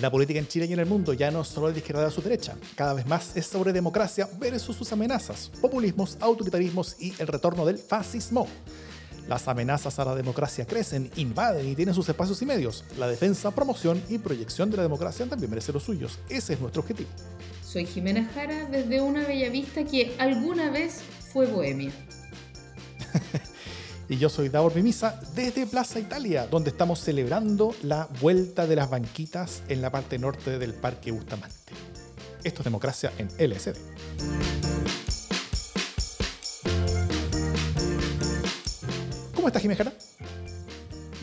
La política en Chile y en el mundo ya no es solo de izquierda a su derecha, cada vez más es sobre democracia versus sus amenazas, populismos, autoritarismos y el retorno del fascismo. Las amenazas a la democracia crecen, invaden y tienen sus espacios y medios. La defensa, promoción y proyección de la democracia también merece los suyos. Ese es nuestro objetivo. Soy Jimena Jara desde una bella vista que alguna vez fue bohemia. Y yo soy Davor Mimisa desde Plaza Italia, donde estamos celebrando la vuelta de las banquitas en la parte norte del Parque Bustamante. Esto es democracia en LSD. ¿Cómo estás, Jimena?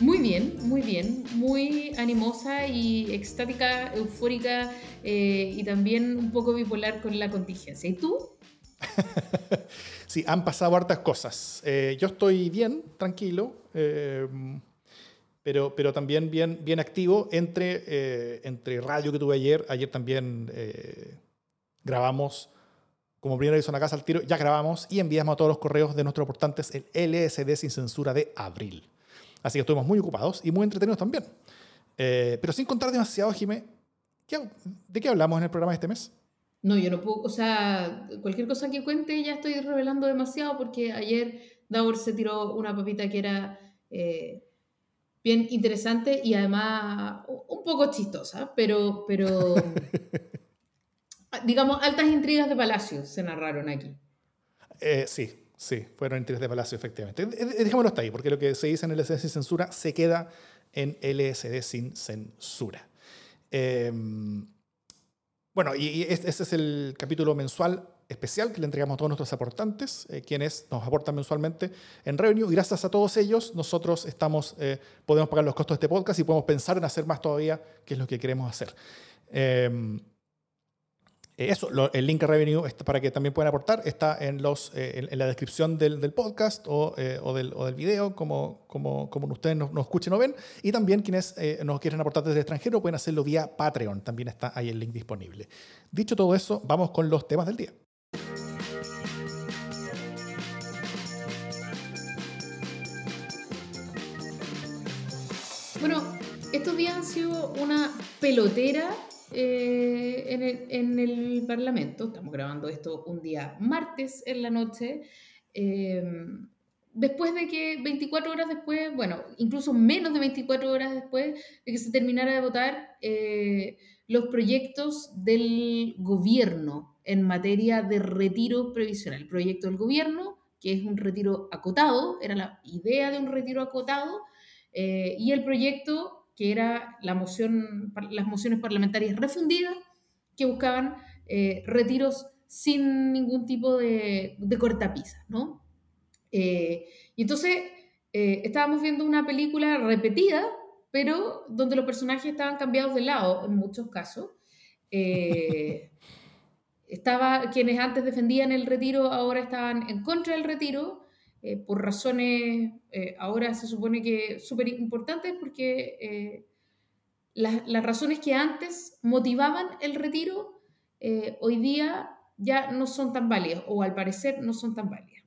Muy bien, muy bien, muy animosa y extática, eufórica eh, y también un poco bipolar con la contingencia. ¿Y tú? sí, han pasado hartas cosas. Eh, yo estoy bien, tranquilo, eh, pero, pero también bien, bien activo entre, entre radio que tuve ayer. Ayer también grabamos como primera hizo una casa al tiro, ya grabamos y enviamos a todos los correos de nuestros portantes el LSD sin censura de abril. Así que estuvimos muy ocupados y muy entretenidos también. Eh, pero sin contar demasiado, Jimé, ¿de qué hablamos en el programa este mes? No, yo no puedo, o sea, cualquier cosa que cuente ya estoy revelando demasiado porque ayer Davor se tiró una papita que era eh, bien interesante y además un poco chistosa, pero, pero digamos, altas intrigas de Palacio se narraron aquí. Eh, sí, Sí, fueron intrigas de Palacio, efectivamente. Dejémoslo hasta ahí, porque lo que se dice en LSD sin censura se queda en LSD sin censura. Em, bueno, y, este, es el capítulo mensual especial que le entregamos a todos nuestros aportantes, eh, quienes nos aportan mensualmente en revenue. Gracias a todos ellos, nosotros estamos, eh, podemos pagar los costos de este podcast y podemos pensar en hacer más todavía, que es lo que queremos hacer. Em, eso, el link a Revenue para que también puedan aportar está en, los, eh, en, la descripción del, podcast o, eh, o, del, video, como, como, como ustedes nos, escuchen o ven. Y también quienes nos quieren aportar desde el extranjero pueden hacerlo vía Patreon. También está ahí el link disponible. Dicho todo eso, vamos con los temas del día. Bueno, estos días han sido una pelotera eh, en, el, en, el, Parlamento. Estamos grabando esto un día martes en la noche. Eh, después de que 24 horas después, bueno, incluso menos de 24 horas después de que se terminara de votar eh, los proyectos del gobierno en materia de retiro previsional. El proyecto del gobierno, que es un retiro acotado, era la idea de un retiro acotado, y el proyecto que era la moción, las mociones parlamentarias refundidas que buscaban eh, retiros sin ningún tipo de, de cortapisa, ¿no? Eh, y entonces eh, estábamos viendo una película repetida, pero donde los personajes estaban cambiados de lado en muchos casos. estaba, quienes antes defendían el retiro ahora estaban en contra del retiro eh, por razones, eh, ahora se supone que súper importantes, porque eh, las, las, razones que antes motivaban el retiro, hoy día ya no son tan válidas, o al parecer no son tan válidas.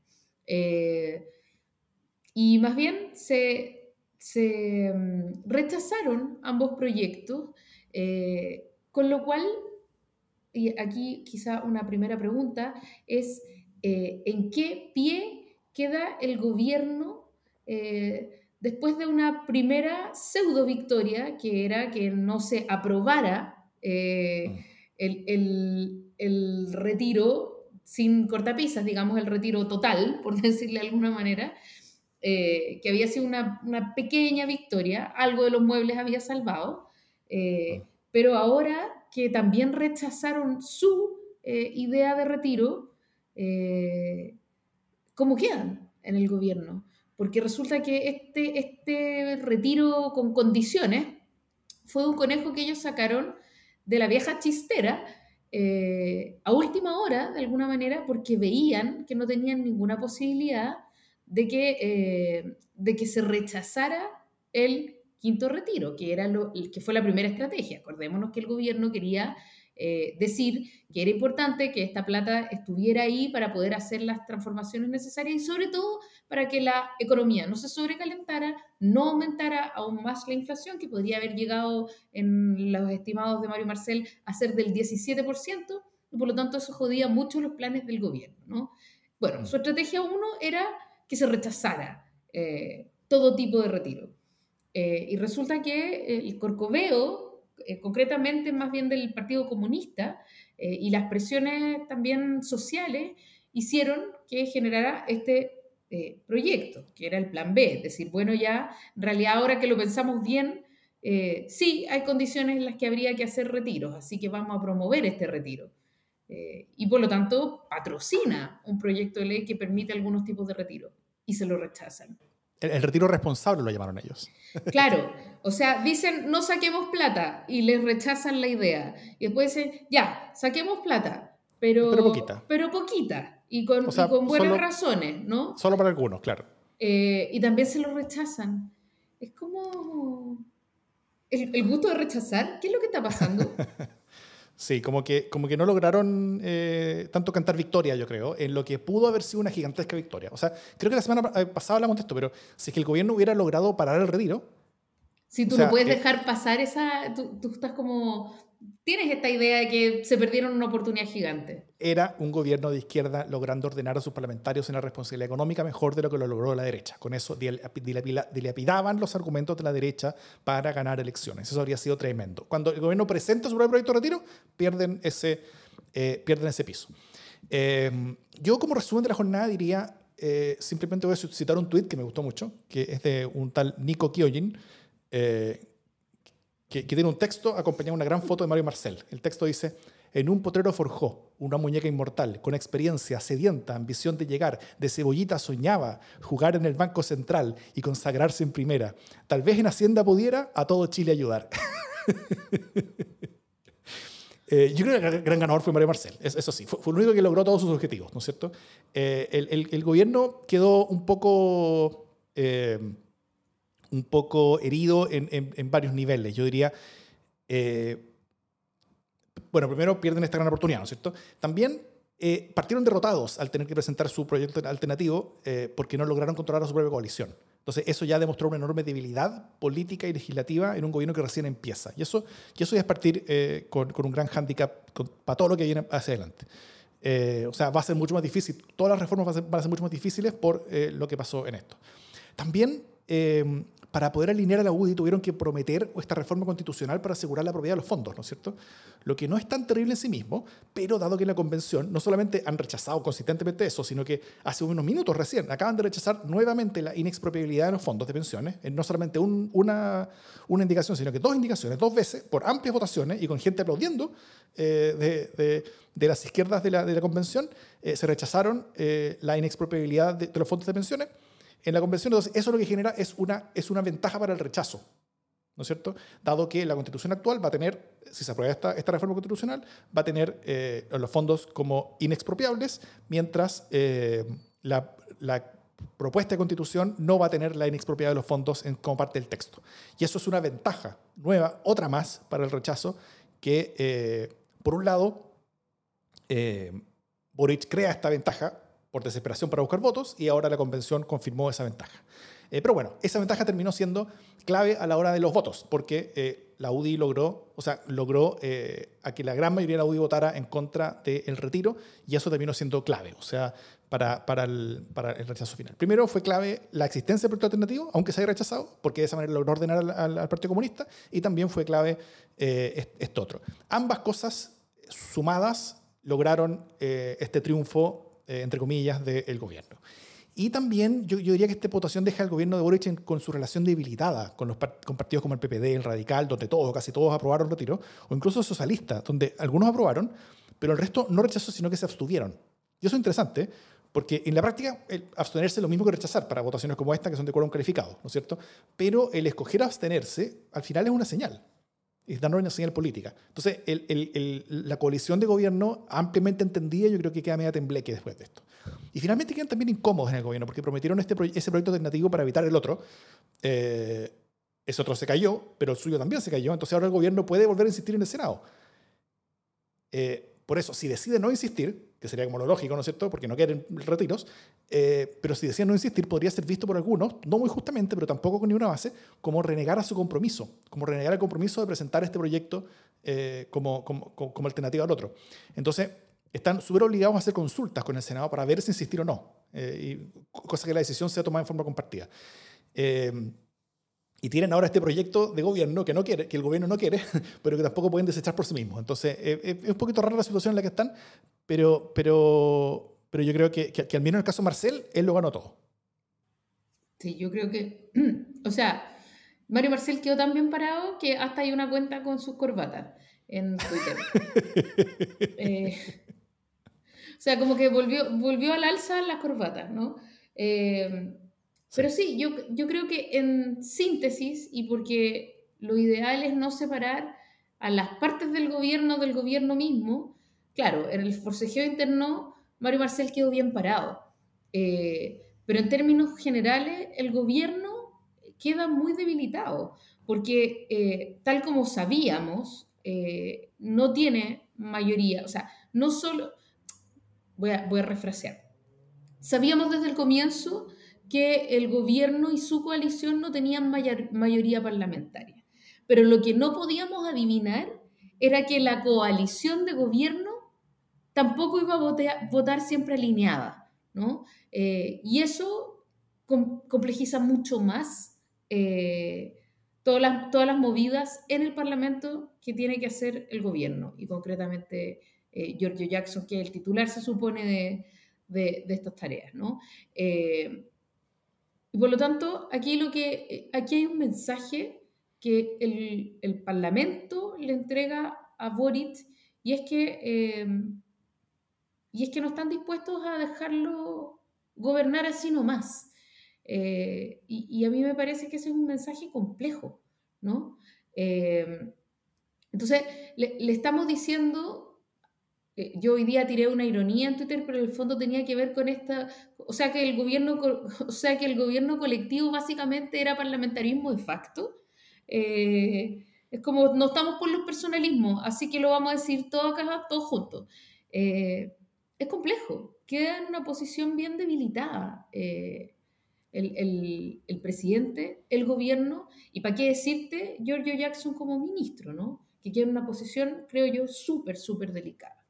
y más bien se, se mm, rechazaron ambos proyectos, con lo cual, y aquí quizá una primera pregunta es, ¿en qué pie queda el gobierno eh, después de una primera pseudo victoria, que era que no se aprobara eh, mm. el, el, retiro sin cortapisas, digamos, el retiro total, por decirle de alguna manera, eh, que había sido una, una, pequeña victoria, algo de los muebles había salvado, mm. pero ahora que también rechazaron su idea de retiro, cómo quedan en el gobierno. Porque resulta que este, este retiro con condiciones fue un conejo que ellos sacaron de la vieja chistera eh, a última hora, de alguna manera, porque veían que no tenían ninguna posibilidad de que, eh, de que se rechazara el quinto retiro, que, era lo, que fue la primera estrategia. Acordémonos que el gobierno quería eh, decir que era importante que esta plata estuviera ahí para poder hacer las transformaciones necesarias y sobre todo para que la economía no se sobrecalentara, no aumentara aún más la inflación, que podría haber llegado en los estimados de Mario Marcel a ser del 17%, y por lo tanto eso jodía mucho los planes del gobierno. ¿no? Bueno, su estrategia uno era que se rechazara eh, todo tipo de retiro. Eh, y resulta que el Corcoveo, eh, concretamente más bien del Partido Comunista, y las presiones también sociales, hicieron que generara este proyecto, que era el plan B. Es decir, bueno, ya en realidad ahora que lo pensamos bien, sí hay condiciones en las que habría que hacer retiros, así que vamos a promover este retiro. y por lo tanto patrocina un proyecto de ley que permite algunos tipos de retiro y se lo rechazan. El, retiro responsable lo llamaron ellos. Claro, o sea, dicen no saquemos plata y les rechazan la idea. Y después dicen, ya, saquemos plata, pero, pero poquita. Pero poquita y con, con buenas razones, ¿no? Solo para algunos, claro. Eh, y también se lo rechazan. Es como el, el gusto de rechazar. ¿Qué es lo que está pasando? Sí, como que, como que no lograron eh, tanto cantar victoria, yo creo, en lo que pudo haber sido una gigantesca victoria. O sea, creo que la semana eh, pasada hablamos de esto, pero si es que el gobierno hubiera logrado parar el retiro. Si tú no puedes eh, dejar pasar esa. Tú, tú, estás como tienes esta idea de que se perdieron una oportunidad gigante. Era un gobierno de izquierda logrando ordenar a sus parlamentarios en la responsabilidad económica mejor de lo que lo logró la derecha. Con eso dilapidaban los argumentos de la derecha para ganar elecciones. Eso habría sido tremendo. Cuando el gobierno presenta su proyecto de retiro, pierden ese, eh, pierden ese piso. Em, yo como resumen de la jornada diría, eh, simplemente voy a citar un tuit que me gustó mucho, que es de un tal Nico Kyojin, eh, que, tiene un texto acompañado de una gran foto de Mario Marcel. El texto dice, en un potrero forjó una muñeca inmortal, con experiencia, sedienta, ambición de llegar, de cebollita soñaba, jugar en el Banco Central y consagrarse en primera. Tal vez en Hacienda pudiera a todo Chile ayudar. Eh, yo creo que el gran ganador fue Mario Marcel, eso sí, fue, el único que logró todos sus objetivos, ¿no es cierto? Eh, el, gobierno quedó un poco... Eh, un poco herido en, en, varios niveles. Yo diría, eh, bueno, primero pierden esta gran oportunidad, ¿no es cierto? También eh, partieron derrotados al tener que presentar su proyecto alternativo eh, porque no lograron controlar a su propia coalición. Entonces, eso ya demostró una enorme debilidad política y legislativa en un gobierno que recién empieza. Y eso, y eso ya es partir con, con, un gran hándicap para todo lo que viene hacia adelante. o sea, va a ser mucho más difícil, todas las reformas van a ser, van a ser mucho más difíciles por lo que pasó en esto. También para poder alinear a la UDI tuvieron que prometer esta reforma constitucional para asegurar la propiedad de los fondos, ¿no es cierto? Lo que no es tan terrible en sí mismo, pero dado que en la convención no solamente han rechazado consistentemente eso, sino que hace unos minutos recién acaban de rechazar nuevamente la inexpropiabilidad de los fondos de pensiones, en no solamente una, una indicación, sino que dos indicaciones, dos veces, por amplias votaciones y con gente aplaudiendo eh, de, de, las izquierdas de la, de la convención, eh, se rechazaron eh, la inexpropiabilidad de los fondos de pensiones en la convención. Entonces, eso lo que genera es una, es una ventaja para el rechazo, ¿no es cierto? Dado que la constitución actual va a tener, si se aprueba esta, esta reforma constitucional, va a tener eh, los fondos como inexpropiables, mientras eh, la, la, propuesta de constitución no va a tener la inexpropiabilidad de los fondos en, como parte del texto. Y eso es una ventaja nueva, otra más para el rechazo, que eh, por un lado, Boric crea esta ventaja por desesperación para buscar votos y ahora la convención confirmó esa ventaja. Eh, pero bueno, esa ventaja terminó siendo clave a la hora de los votos, porque eh, la UDI logró, o sea, logró eh, a que la gran mayoría de la UDI votara en contra del retiro y eso terminó siendo clave, o sea, para, para, el, para el rechazo final. Primero fue clave la existencia del proyecto alternativo, aunque se haya rechazado, porque de esa manera logró ordenar al, al, Partido Comunista, y también fue clave esto otro. Ambas cosas sumadas lograron este triunfo eh, entre comillas, del gobierno. Y también yo, diría que esta votación deja al gobierno de Boric con su relación debilitada con, los partidos como el PPD, el Radical, donde todos, casi todos aprobaron el retiro, o incluso socialistas, donde algunos aprobaron, pero el resto no rechazó, sino que se abstuvieron. Y eso es interesante, porque en la práctica el abstenerse es lo mismo que rechazar para votaciones como esta, que son de quórum calificado, ¿no es cierto? Pero el escoger abstenerse, al final es una señal es dar una señal política. Entonces, el, el, la coalición de gobierno ampliamente entendía, yo creo que queda media tembleque después de esto. Y finalmente quedan también incómodos en el gobierno, porque prometieron este ese proyecto alternativo para evitar el otro. Eh, ese otro se cayó, pero el suyo también se cayó. Entonces ahora el gobierno puede volver a insistir en el Senado. por eso, si decide no insistir, que sería como lo lógico, ¿no es cierto? Porque no quieren retiros, pero si decide no insistir, podría ser visto por algunos, no muy justamente, pero tampoco con ninguna base, como renegar a su compromiso, como renegar el compromiso de presentar este proyecto como, como, como alternativa al otro. Entonces, están súper obligados a hacer consultas con el Senado para ver si insistir o no, eh, y, cosa que la decisión sea tomada en forma compartida. Eh, y tienen ahora este proyecto de gobierno que, no quiere, que el gobierno no quiere, pero que tampoco pueden desechar por sí mismos. Entonces, eh, es un poquito rara la situación en la que están, pero, pero, pero yo creo que, que, al menos en el caso de Marcel, él lo ganó todo. Sí, yo creo que, o sea, Mario Marcel quedó tan bien parado que hasta hay una cuenta con sus corbatas en Twitter. eh, o sea, como que volvió, volvió al alza la corbata, ¿no? Eh, pero sí, yo, yo creo que en síntesis, y porque lo ideal es no separar a las partes del gobierno del gobierno mismo, claro, en el forcejeo interno, Mario Marcel quedó bien parado. Eh, pero en términos generales, el gobierno queda muy debilitado, porque eh, tal como sabíamos, no tiene mayoría, o sea, no solo, voy a, voy a refrasear. Sabíamos desde el comienzo que el gobierno y su coalición no tenían mayoría parlamentaria, pero lo que no podíamos adivinar era que la coalición de gobierno tampoco iba a votar, siempre alineada, ¿no? Eh, y eso complejiza mucho más eh, todas, las, todas las movidas en el Parlamento que tiene que hacer el gobierno y concretamente eh, Giorgio Jackson, que es el titular, se supone, de, estas tareas. ¿no? Eh, y por lo tanto, aquí, lo que, eh, aquí hay un mensaje que el, Parlamento le entrega a Boric y es que, y es que no están dispuestos a dejarlo gobernar así nomás. y, y, a mí me parece que ese es un mensaje complejo, ¿no? entonces, le, le, estamos diciendo eh, yo hoy día tiré una ironía en Twitter, pero en el fondo tenía que ver con esta, o sea que el gobierno, o sea que el gobierno colectivo básicamente era parlamentarismo de facto. Eh, es como no estamos por los personalismos, así que lo vamos a decir todo acá, todos juntos. Eh, es complejo, queda en una posición bien debilitada el, el, el, presidente, el gobierno, y para qué decirte, Giorgio Jackson como ministro, ¿no? Que queda en una posición, creo yo, súper, súper delicada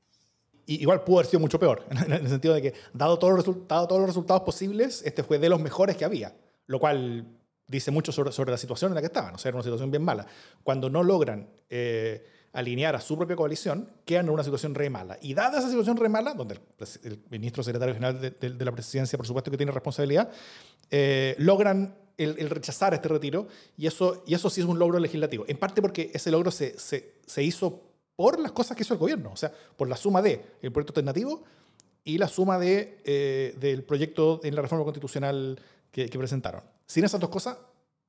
igual pudo haber sido mucho peor, en el sentido de que, dado todos los, resultados, todos los resultados posibles, este fue de los mejores que había, lo cual dice mucho sobre, sobre la situación en la que estaban, o sea, era una situación bien mala. Cuando no logran eh, alinear a su propia coalición, quedan en una situación re mala. Y dada esa situación re mala, donde el, ministro secretario general de, la presidencia, por supuesto que tiene responsabilidad, eh, logran el, rechazar este retiro, y eso, y eso sí es un logro legislativo. En parte porque ese logro se, se, se hizo por las cosas que hizo el gobierno, o sea, por la suma de el proyecto alternativo y la suma de, eh, del proyecto en la reforma constitucional que, presentaron. Sin esas dos cosas,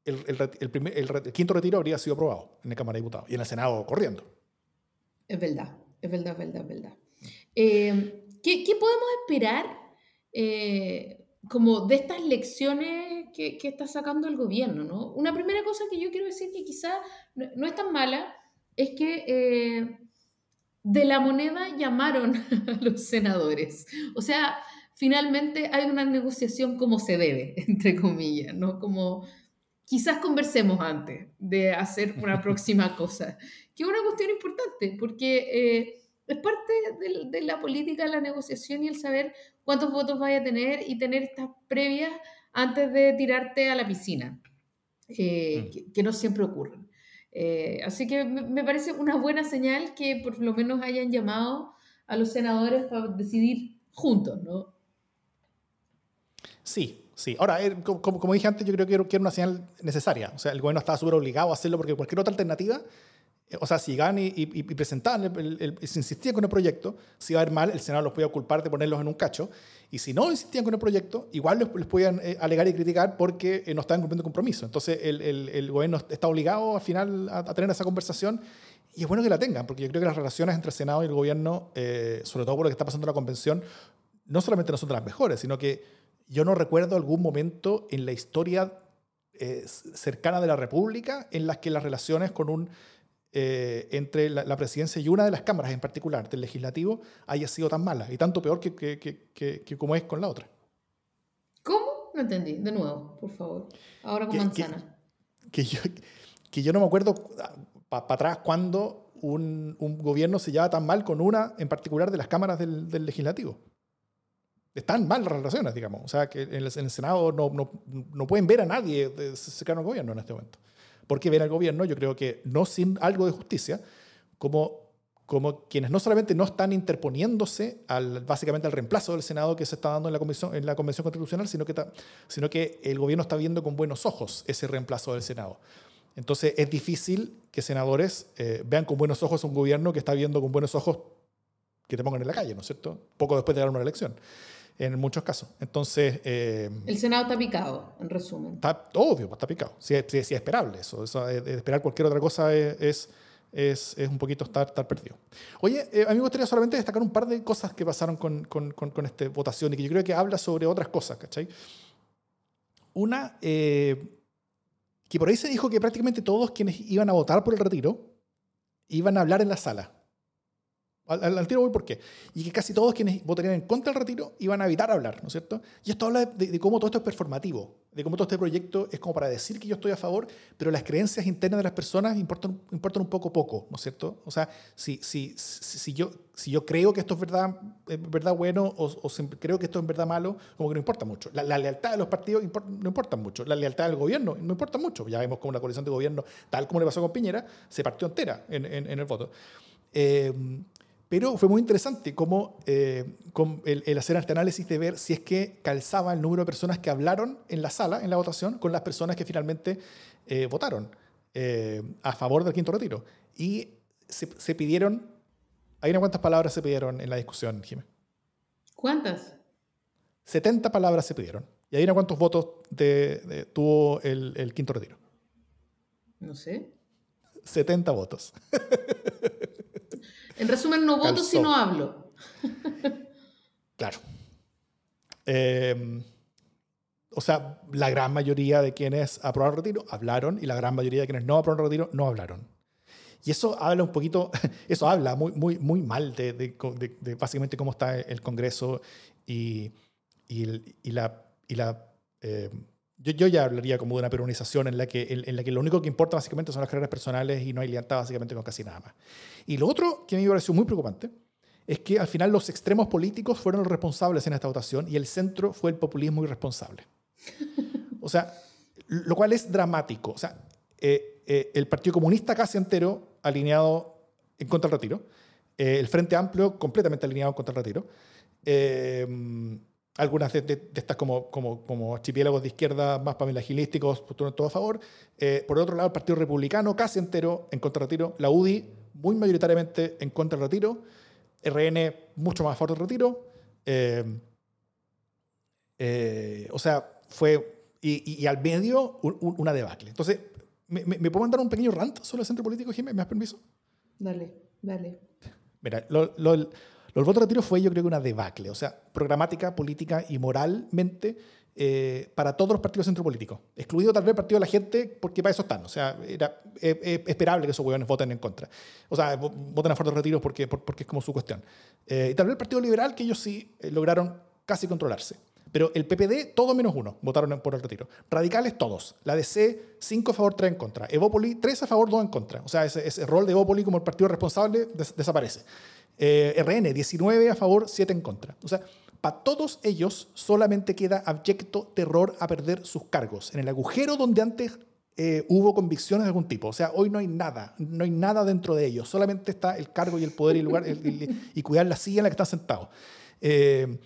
el, el, primer, el, quinto retiro habría sido aprobado en la Cámara de Diputados y en el Senado corriendo. Es verdad, es verdad, es verdad, es verdad. Eh, ¿qué, ¿qué, podemos esperar eh, como de estas lecciones que, que, está sacando el gobierno? ¿no? Una primera cosa que yo quiero decir que quizá no, no es tan mala, es que eh, de la moneda llamaron a los senadores. O sea, finalmente hay una negociación como se debe, entre comillas, ¿no? Como quizás conversemos antes de hacer una próxima cosa, que es una cuestión importante, porque eh, es parte de, la política, la negociación y el saber cuántos votos vaya a tener y tener estas previas antes de tirarte a la piscina, eh, mm. que, no siempre ocurren. Eh, así que me, parece una buena señal que por lo menos hayan llamado a los senadores para decidir juntos, ¿no? Sí, sí. Ahora, eh, como, dije antes, yo creo que era una señal necesaria. O sea, el gobierno estaba súper obligado a hacerlo porque cualquier otra alternativa o sea, si ganan y, y, presentaban, el, se insistían con el proyecto, si iba a ir mal, el Senado los podía culpar de ponerlos en un cacho. Y si no insistían con el proyecto, igual les, les podían eh, alegar y criticar porque eh, no estaban cumpliendo compromiso. Entonces, el, el, gobierno está obligado al final a, tener esa conversación y es bueno que la tengan, porque yo creo que las relaciones entre el Senado y el gobierno, eh, sobre todo por lo que está pasando en la convención, no solamente no son de las mejores, sino que yo no recuerdo algún momento en la historia cercana de la República en las que las relaciones con un eh, entre la, presidencia y una de las cámaras en particular del legislativo haya sido tan mala y tanto peor que, que, que, que como es con la otra. ¿Cómo? No entendí. De nuevo, por favor. Ahora con manzana. Que, yo, que yo no me acuerdo para atrás cuando un, un, gobierno se lleva tan mal con una en particular de las cámaras del, del legislativo. Están mal las relaciones, digamos. O sea, que en el, en el Senado no, no, no, pueden ver a nadie cercano al gobierno en este momento porque ven al gobierno, yo creo que no sin algo de justicia, como, como quienes no solamente no están interponiéndose al, básicamente al reemplazo del Senado que se está dando en la, comisión, en la Convención Constitucional, sino que, sino que el gobierno está viendo con buenos ojos ese reemplazo del Senado. Entonces es difícil que senadores eh, vean con buenos ojos a un gobierno que está viendo con buenos ojos que te pongan en la calle, ¿no es cierto? Poco después de dar una elección en muchos casos. Entonces... Eh, el Senado está picado, en resumen. Está obvio, está picado. Sí, es esperable eso. eso esperar cualquier otra cosa es, es, es un poquito estar, estar perdido. Oye, eh, a mí me gustaría solamente destacar un par de cosas que pasaron con, con, con, esta votación y que yo creo que habla sobre otras cosas, ¿cachai? Una, eh, que por ahí se dijo que prácticamente todos quienes iban a votar por el retiro iban a hablar en la sala. Al, tiro voy por qué. Y que casi todos quienes votarían en contra del retiro iban a evitar hablar, ¿no es cierto? Y esto habla de, cómo todo esto es performativo, de cómo todo este proyecto es como para decir que yo estoy a favor, pero las creencias internas de las personas importan, importan un poco poco, ¿no es cierto? O sea, si, si, si, yo, si yo creo que esto es verdad, es verdad bueno o, o creo que esto es verdad malo, como que no importa mucho. La, lealtad de los partidos no importa mucho. La lealtad del gobierno no importa mucho. Ya vemos como la coalición de gobierno, tal como le pasó con Piñera, se partió entera en, en, en el voto. Eh, pero fue muy interesante cómo eh, el, hacer este análisis de ver si es que calzaba el número de personas que hablaron en la sala, en la votación, con las personas que finalmente eh, votaron eh, a favor del quinto retiro. Y se, pidieron, ¿hay unas cuántas palabras se pidieron en la discusión, Jiménez? ¿Cuántas? 70 palabras se pidieron. ¿Y hay unos cuántos votos tuvo el, el quinto retiro? No sé. 70 votos. En resumen, no voto si no hablo. claro. Em, o sea, la gran mayoría de quienes aprobaron el retiro hablaron y la gran mayoría de quienes no aprobaron el retiro no hablaron. Y eso habla un poquito, eso habla muy, muy, muy mal de, de, básicamente cómo está el Congreso y, y, la, y la em, yo, ya hablaría como de una peronización en la, que, en, la que lo único que importa básicamente son las carreras personales y no hay lealtad básicamente con casi nada más. Y lo otro que a mí me pareció muy preocupante es que al final los extremos políticos fueron los responsables en esta votación y el centro fue el populismo irresponsable. O sea, lo cual es dramático. O sea, eh, eh, el Partido Comunista casi entero alineado en contra del retiro, eh, el Frente Amplio completamente alineado en contra del retiro algunas de, estas como, como, como, archipiélagos de izquierda más pamela-agilísticos postularon todo a favor. Eh, por otro lado, el Partido Republicano casi entero en contra del retiro. La UDI muy mayoritariamente en contra del retiro. RN mucho más a favor del retiro. Eh, eh, o sea, fue... Y, al medio una debacle. Entonces, ¿me, ¿me, puedo mandar un pequeño rant sobre el centro político, Jiménez? ¿Me das permiso? Dale, dale. Mira, lo, lo, el voto de retiro fue yo creo que una debacle, o sea, programática, política y moralmente eh, para todos los partidos centropolíticos, excluido tal vez el Partido de la Gente, porque para eso están. O sea, era eh, eh, esperable que esos hueones voten en contra. O sea, voten a favor de retiro porque, porque es como su cuestión. y tal vez el Partido Liberal, que ellos sí lograron casi controlarse. Pero el PPD, todo menos uno, votaron por el retiro. Radicales, todos. La DC, 5 a favor, 3 en contra. Evópoli, 3 a favor, 2 en contra. O sea, ese, ese rol de Evópoli como el partido responsable desaparece. Eh, RN, 19 a favor, 7 en contra. O sea, para todos ellos solamente queda abyecto terror a perder sus cargos. En el agujero donde antes eh, hubo convicciones de algún tipo. O sea, hoy no hay nada, no hay nada dentro de ellos. Solamente está el cargo y el poder y el lugar y, cuidar la silla en la que están sentados. Eh,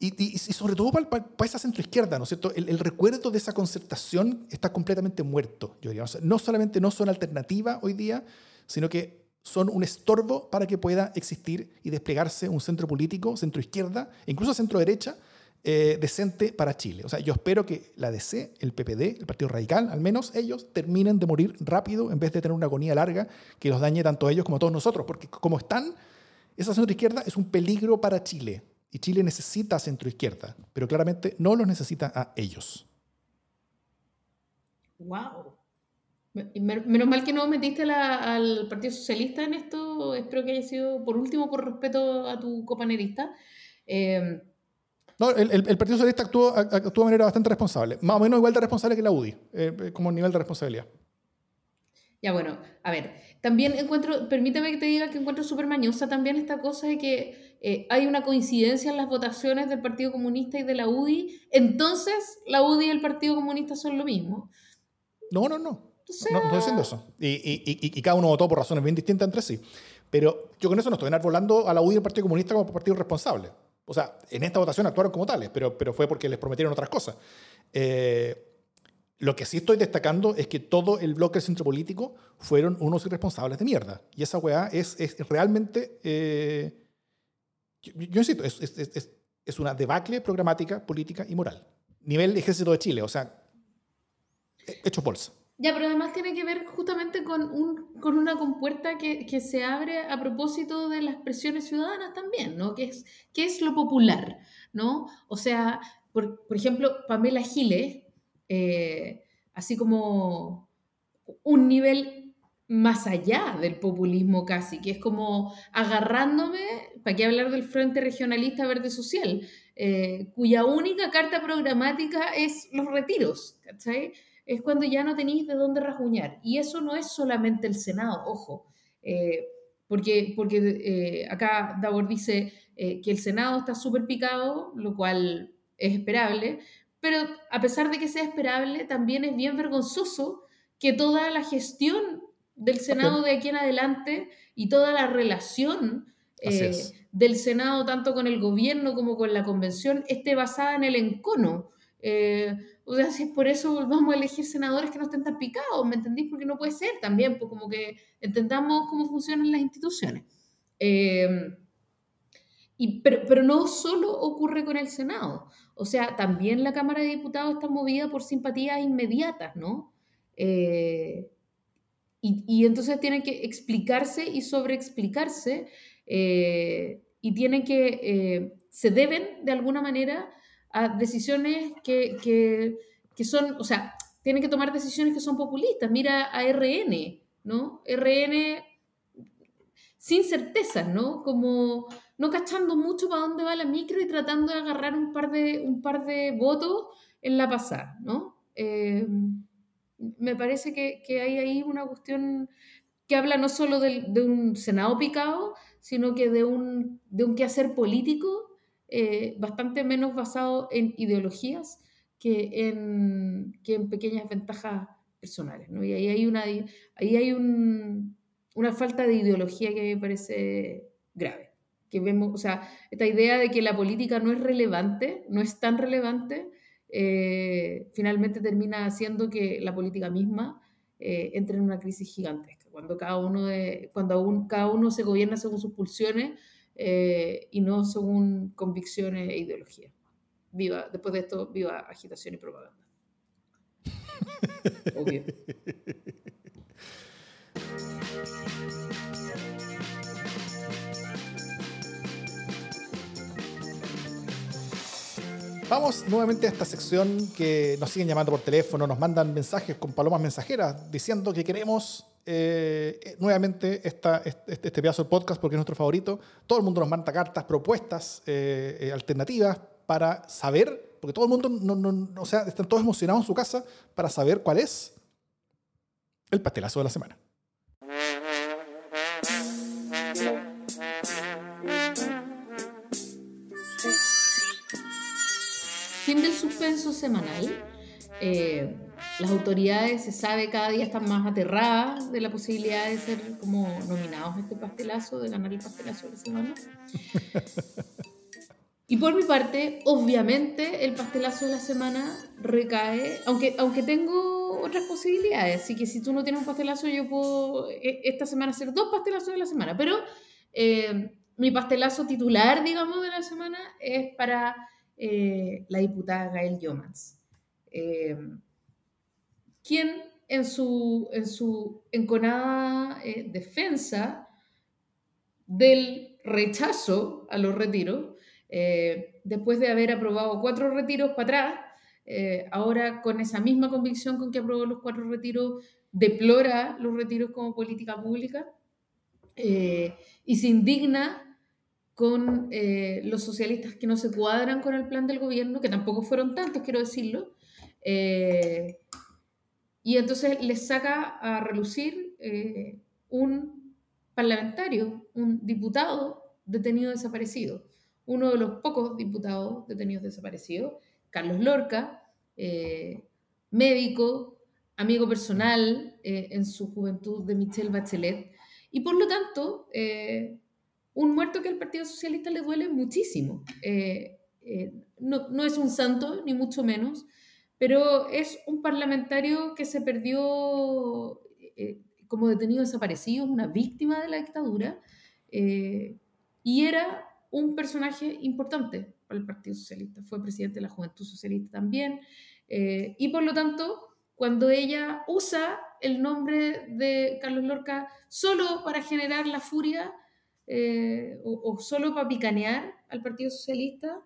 y, sobre todo para, esa centroizquierda, ¿no es cierto? El, recuerdo de esa concertación está completamente muerto, yo diría. no solamente no son alternativa hoy día, sino que son un estorbo para que pueda existir y desplegarse un centro político, centro izquierda, incluso centro derecha, eh, decente para Chile. O sea, yo espero que la DC, el PPD, el Partido Radical, al menos ellos terminen de morir rápido en vez de tener una agonía larga que los dañe tanto a ellos como a todos nosotros, porque como están, esa centro izquierda es un peligro para Chile. Y Chile necesita centro izquierda, pero claramente no los necesita a ellos. ¡Wow! Menos mal que no metiste al Partido Socialista en esto, espero que haya sido, por último, por respeto a tu copanerista. Eh, no, el, el, Partido Socialista actuó, actuó, de manera bastante responsable, más o menos igual de responsable que la UDI, eh, como nivel de responsabilidad. Ya, bueno, a ver, también encuentro, permíteme que te diga que encuentro súper mañosa también esta cosa de que eh, hay una coincidencia en las votaciones del Partido Comunista y de la UDI, entonces la UDI y el Partido Comunista son lo mismo. No, no, no. No, estoy diciendo eso. Y, y, y, cada uno votó por razones bien distintas entre sí. Pero yo con eso no estoy enarbolando a la UDI y al Partido Comunista como partido responsable. O sea, en esta votación actuaron como tales, pero, pero fue porque les prometieron otras cosas. Eh, lo que sí estoy destacando es que todo el bloque centro político fueron unos irresponsables de mierda. Y esa weá es, es realmente. Eh, yo, insisto, es, es, es, una debacle programática, política y moral. Nivel ejército de Chile, o sea, hecho bolsa. Ya, pero además tiene que ver justamente con, un, con una compuerta que, que, se abre a propósito de las presiones ciudadanas también, ¿no? Que es, que es lo popular, ¿no? O sea, por, por ejemplo, Pamela Giles eh, así como un nivel más allá del populismo casi, que es como agarrándome, ¿para qué hablar del Frente Regionalista Verde Social? Eh, cuya única carta programática es los retiros, ¿cachai? Es cuando ya no tenéis de dónde rajuñar. Y eso no es solamente el Senado, ojo, eh, porque, porque acá Davor dice que el Senado está súper picado, lo cual es esperable, pero a pesar de que sea esperable, también es bien vergonzoso que toda la gestión del Senado de aquí en adelante y toda la relación eh, del Senado, tanto con el gobierno como con la convención, esté basada en el encono. Eh, o sea, si es por eso volvamos a elegir senadores que no estén tan picados, ¿me entendís? Porque no puede ser también, pues como que entendamos cómo funcionan las instituciones. Eh, y, pero, pero no solo ocurre con el Senado. O sea, también la Cámara de Diputados está movida por simpatías inmediatas, ¿no? Eh, y, entonces tienen que explicarse y sobreexplicarse eh, y tienen que, eh, se deben de alguna manera a decisiones que, que, que, son, o sea, tienen que tomar decisiones que son populistas. Mira a RN, ¿no? RN sin certezas, ¿no? Como no cachando mucho para dónde va la micro y tratando de agarrar un par de, un par de votos en la pasada, ¿no? Eh, me parece que, hay ahí una cuestión que habla no solo de, un Senado picado, sino que de un, de un quehacer político eh, bastante menos basado en ideologías que en, que en pequeñas ventajas personales. ¿no? Y ahí hay, una, ahí hay una falta de ideología que me parece grave que vemos, o sea, esta idea de que la política no es relevante, no es tan relevante, eh, finalmente termina haciendo que la política misma eh, entre en una crisis gigantesca, cuando cada uno, cuando cada uno se gobierna según sus pulsiones eh, y no según convicciones e ideologías. Viva, después de esto, viva agitación y propaganda. Obvio. Vamos nuevamente a esta sección que nos siguen llamando por teléfono, nos mandan mensajes con palomas mensajeras diciendo que queremos eh, nuevamente esta, este, este, pedazo del podcast porque es nuestro favorito. Todo el mundo nos manda cartas, propuestas eh, eh, alternativas para saber, porque todo el mundo, o sea, están todos emocionados en su casa para saber cuál es el pastelazo de la semana. Fin del suspenso semanal. Eh, las autoridades, se sabe, cada día están más aterradas de la posibilidad de ser como nominados a este pastelazo, de ganar el pastelazo de la semana. Y por mi parte, obviamente, el pastelazo de la semana recae, aunque, aunque tengo otras posibilidades, así que si tú no tienes un pastelazo, yo puedo e, esta semana hacer dos pastelazos de la semana, pero eh, mi pastelazo titular, digamos, de la semana es para eh, la diputada Gael Yomans, eh, quien en su, en su enconada eh, defensa del rechazo a los retiros, después de haber aprobado cuatro retiros para atrás, ahora con esa misma convicción con que aprobó los cuatro retiros, deplora los retiros como política pública eh, y se indigna con eh, los socialistas que no se cuadran con el plan del gobierno, que tampoco fueron tantos, quiero decirlo, eh, y entonces les saca a relucir un parlamentario, un diputado detenido desaparecido, uno de los pocos diputados detenidos desaparecidos, Carlos Lorca, médico, amigo personal en su juventud de Michelle Bachelet, y por lo tanto, eh, un muerto que al Partido Socialista le duele muchísimo. Eh, eh, no, es un santo, ni mucho menos, pero es un parlamentario que se perdió como detenido desaparecido, una víctima de la dictadura, y era un personaje importante para el Partido Socialista. Fue presidente de la Juventud Socialista también, y por lo tanto, cuando ella usa el nombre de Carlos Lorca solo para generar la furia eh, o, solo para picanear al Partido Socialista,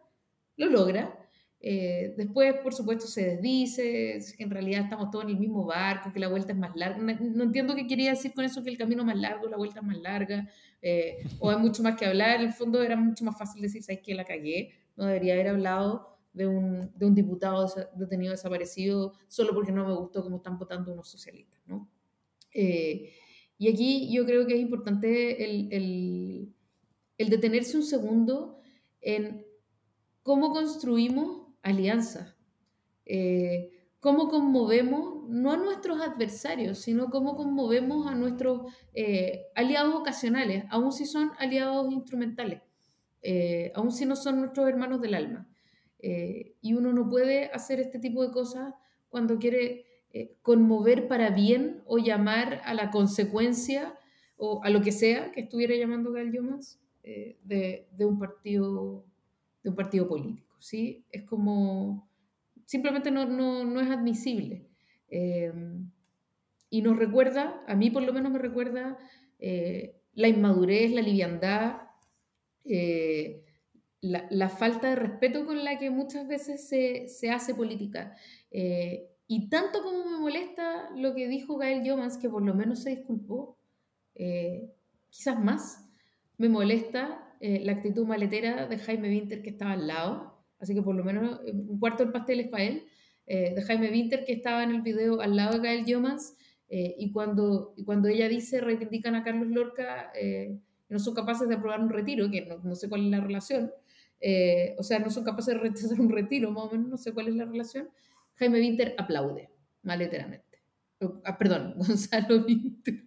lo logra. Eh, después, por supuesto, se desdice que en realidad estamos todos en el mismo barco, que la vuelta es más larga. No, entiendo qué quería decir con eso, que el camino es más largo, la vuelta es más larga, eh, o hay mucho más que hablar. En el fondo era mucho más fácil decir, ¿sabes qué? La cagué. No debería haber hablado de un, de un diputado detenido desaparecido solo porque no me gustó cómo están votando unos socialistas, ¿no? Eh, y aquí yo creo que es importante el, el, el, detenerse un segundo en cómo construimos alianzas, eh, cómo conmovemos no a nuestros adversarios, sino cómo conmovemos a nuestros eh, aliados ocasionales, aun si son aliados instrumentales, aun si no son nuestros hermanos del alma. Eh, y uno no puede hacer este tipo de cosas cuando quiere eh, conmover para bien o llamar a la consecuencia o a lo que sea que estuviera llamando Gal Yomas eh, de, un partido, de un partido político. ¿Sí? Es como, simplemente no, no, no es admisible. y nos recuerda, a mí por lo menos me recuerda la inmadurez, la liviandad, la, falta de respeto con la que muchas veces se, hace política. Eh, y tanto como me molesta lo que dijo Gael Jomans, que por lo menos se disculpó, eh, quizás más, me molesta eh, la actitud maletera de Jaime Winter que estaba al lado, así que por lo menos un cuarto del pastel es para él, de Jaime Winter que estaba en el video al lado de Gael Jomans, y, cuando, cuando ella dice, reivindican a Carlos Lorca, no son capaces de aprobar un retiro, que no, no sé cuál es la relación, eh, o sea, no son capaces de rechazar un retiro, más o menos, no sé cuál es la relación, Jaime Winter aplaude, maleteramente. Ah, perdón, Gonzalo Winter.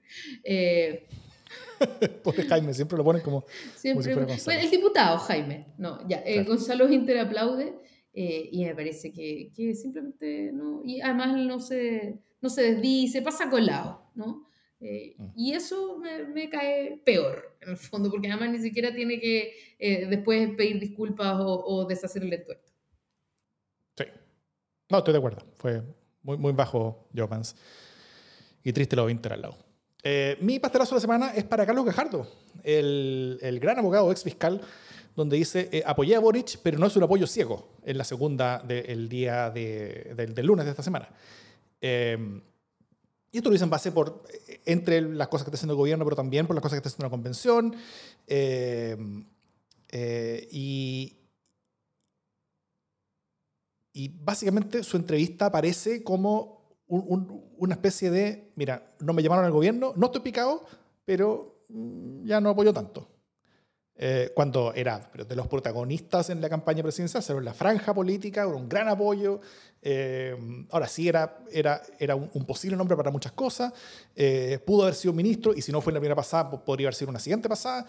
Eh, Jaime, siempre lo ponen como, siempre, el diputado Jaime, no, ya, eh, Gonzalo Winter aplaude eh, y me parece que, que, simplemente no, y además no se, no se desdice, pasa colado, ¿no? Eh, mm. Y eso me, cae peor, en el fondo, porque además ni siquiera tiene que eh, después pedir disculpas o, deshacer el tuerto. Sí. No, estoy de acuerdo. Fue muy, muy bajo Jovans. Y triste lo Inter al lado. Eh, mi pastelazo de la semana es para Carlos Gajardo, el, gran abogado ex fiscal, donde dice: Apoyé a Boric, pero no es un apoyo ciego, en la segunda del día de, del, lunes de esta semana. Y esto lo dicen base por, eh, entre las cosas que está haciendo el gobierno, pero también por las cosas que está haciendo la convención. Eh, eh, y, y básicamente su entrevista parece como una especie de, mira, no me llamaron al gobierno, no estoy picado, pero mm, ya no apoyo tanto. Eh, cuando era de los protagonistas en la campaña presidencial, era la franja política, era un gran apoyo. Eh, ahora sí, era, era, era un, posible nombre para muchas cosas. Eh, pudo haber sido ministro, y si no fue en la primera pasada, podría haber sido una siguiente pasada.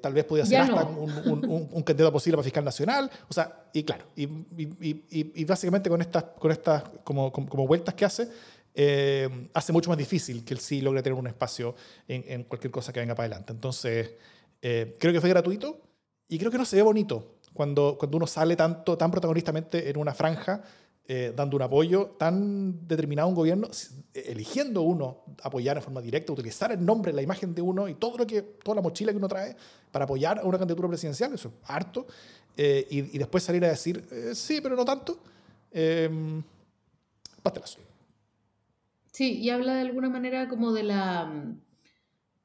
tal vez podía ser hasta un, un, candidato posible para fiscal nacional. O sea, y claro, y, y, y, básicamente con estas, con estas como, como, vueltas que hace, hace mucho más difícil que él sí logre tener un espacio en, en cualquier cosa que venga para adelante. Entonces. Eh, creo que fue gratuito y creo que no se ve bonito cuando, cuando uno sale tanto, tan protagonistamente en una franja, eh, dando un apoyo tan determinado a un gobierno, eligiendo uno apoyar en forma directa, utilizar el nombre, la imagen de uno y todo lo que, toda la mochila que uno trae para apoyar a una candidatura presidencial, eso es harto, eh, y, después salir a decir, sí, pero no tanto, pastelazo. Sí, y habla de alguna manera como de la,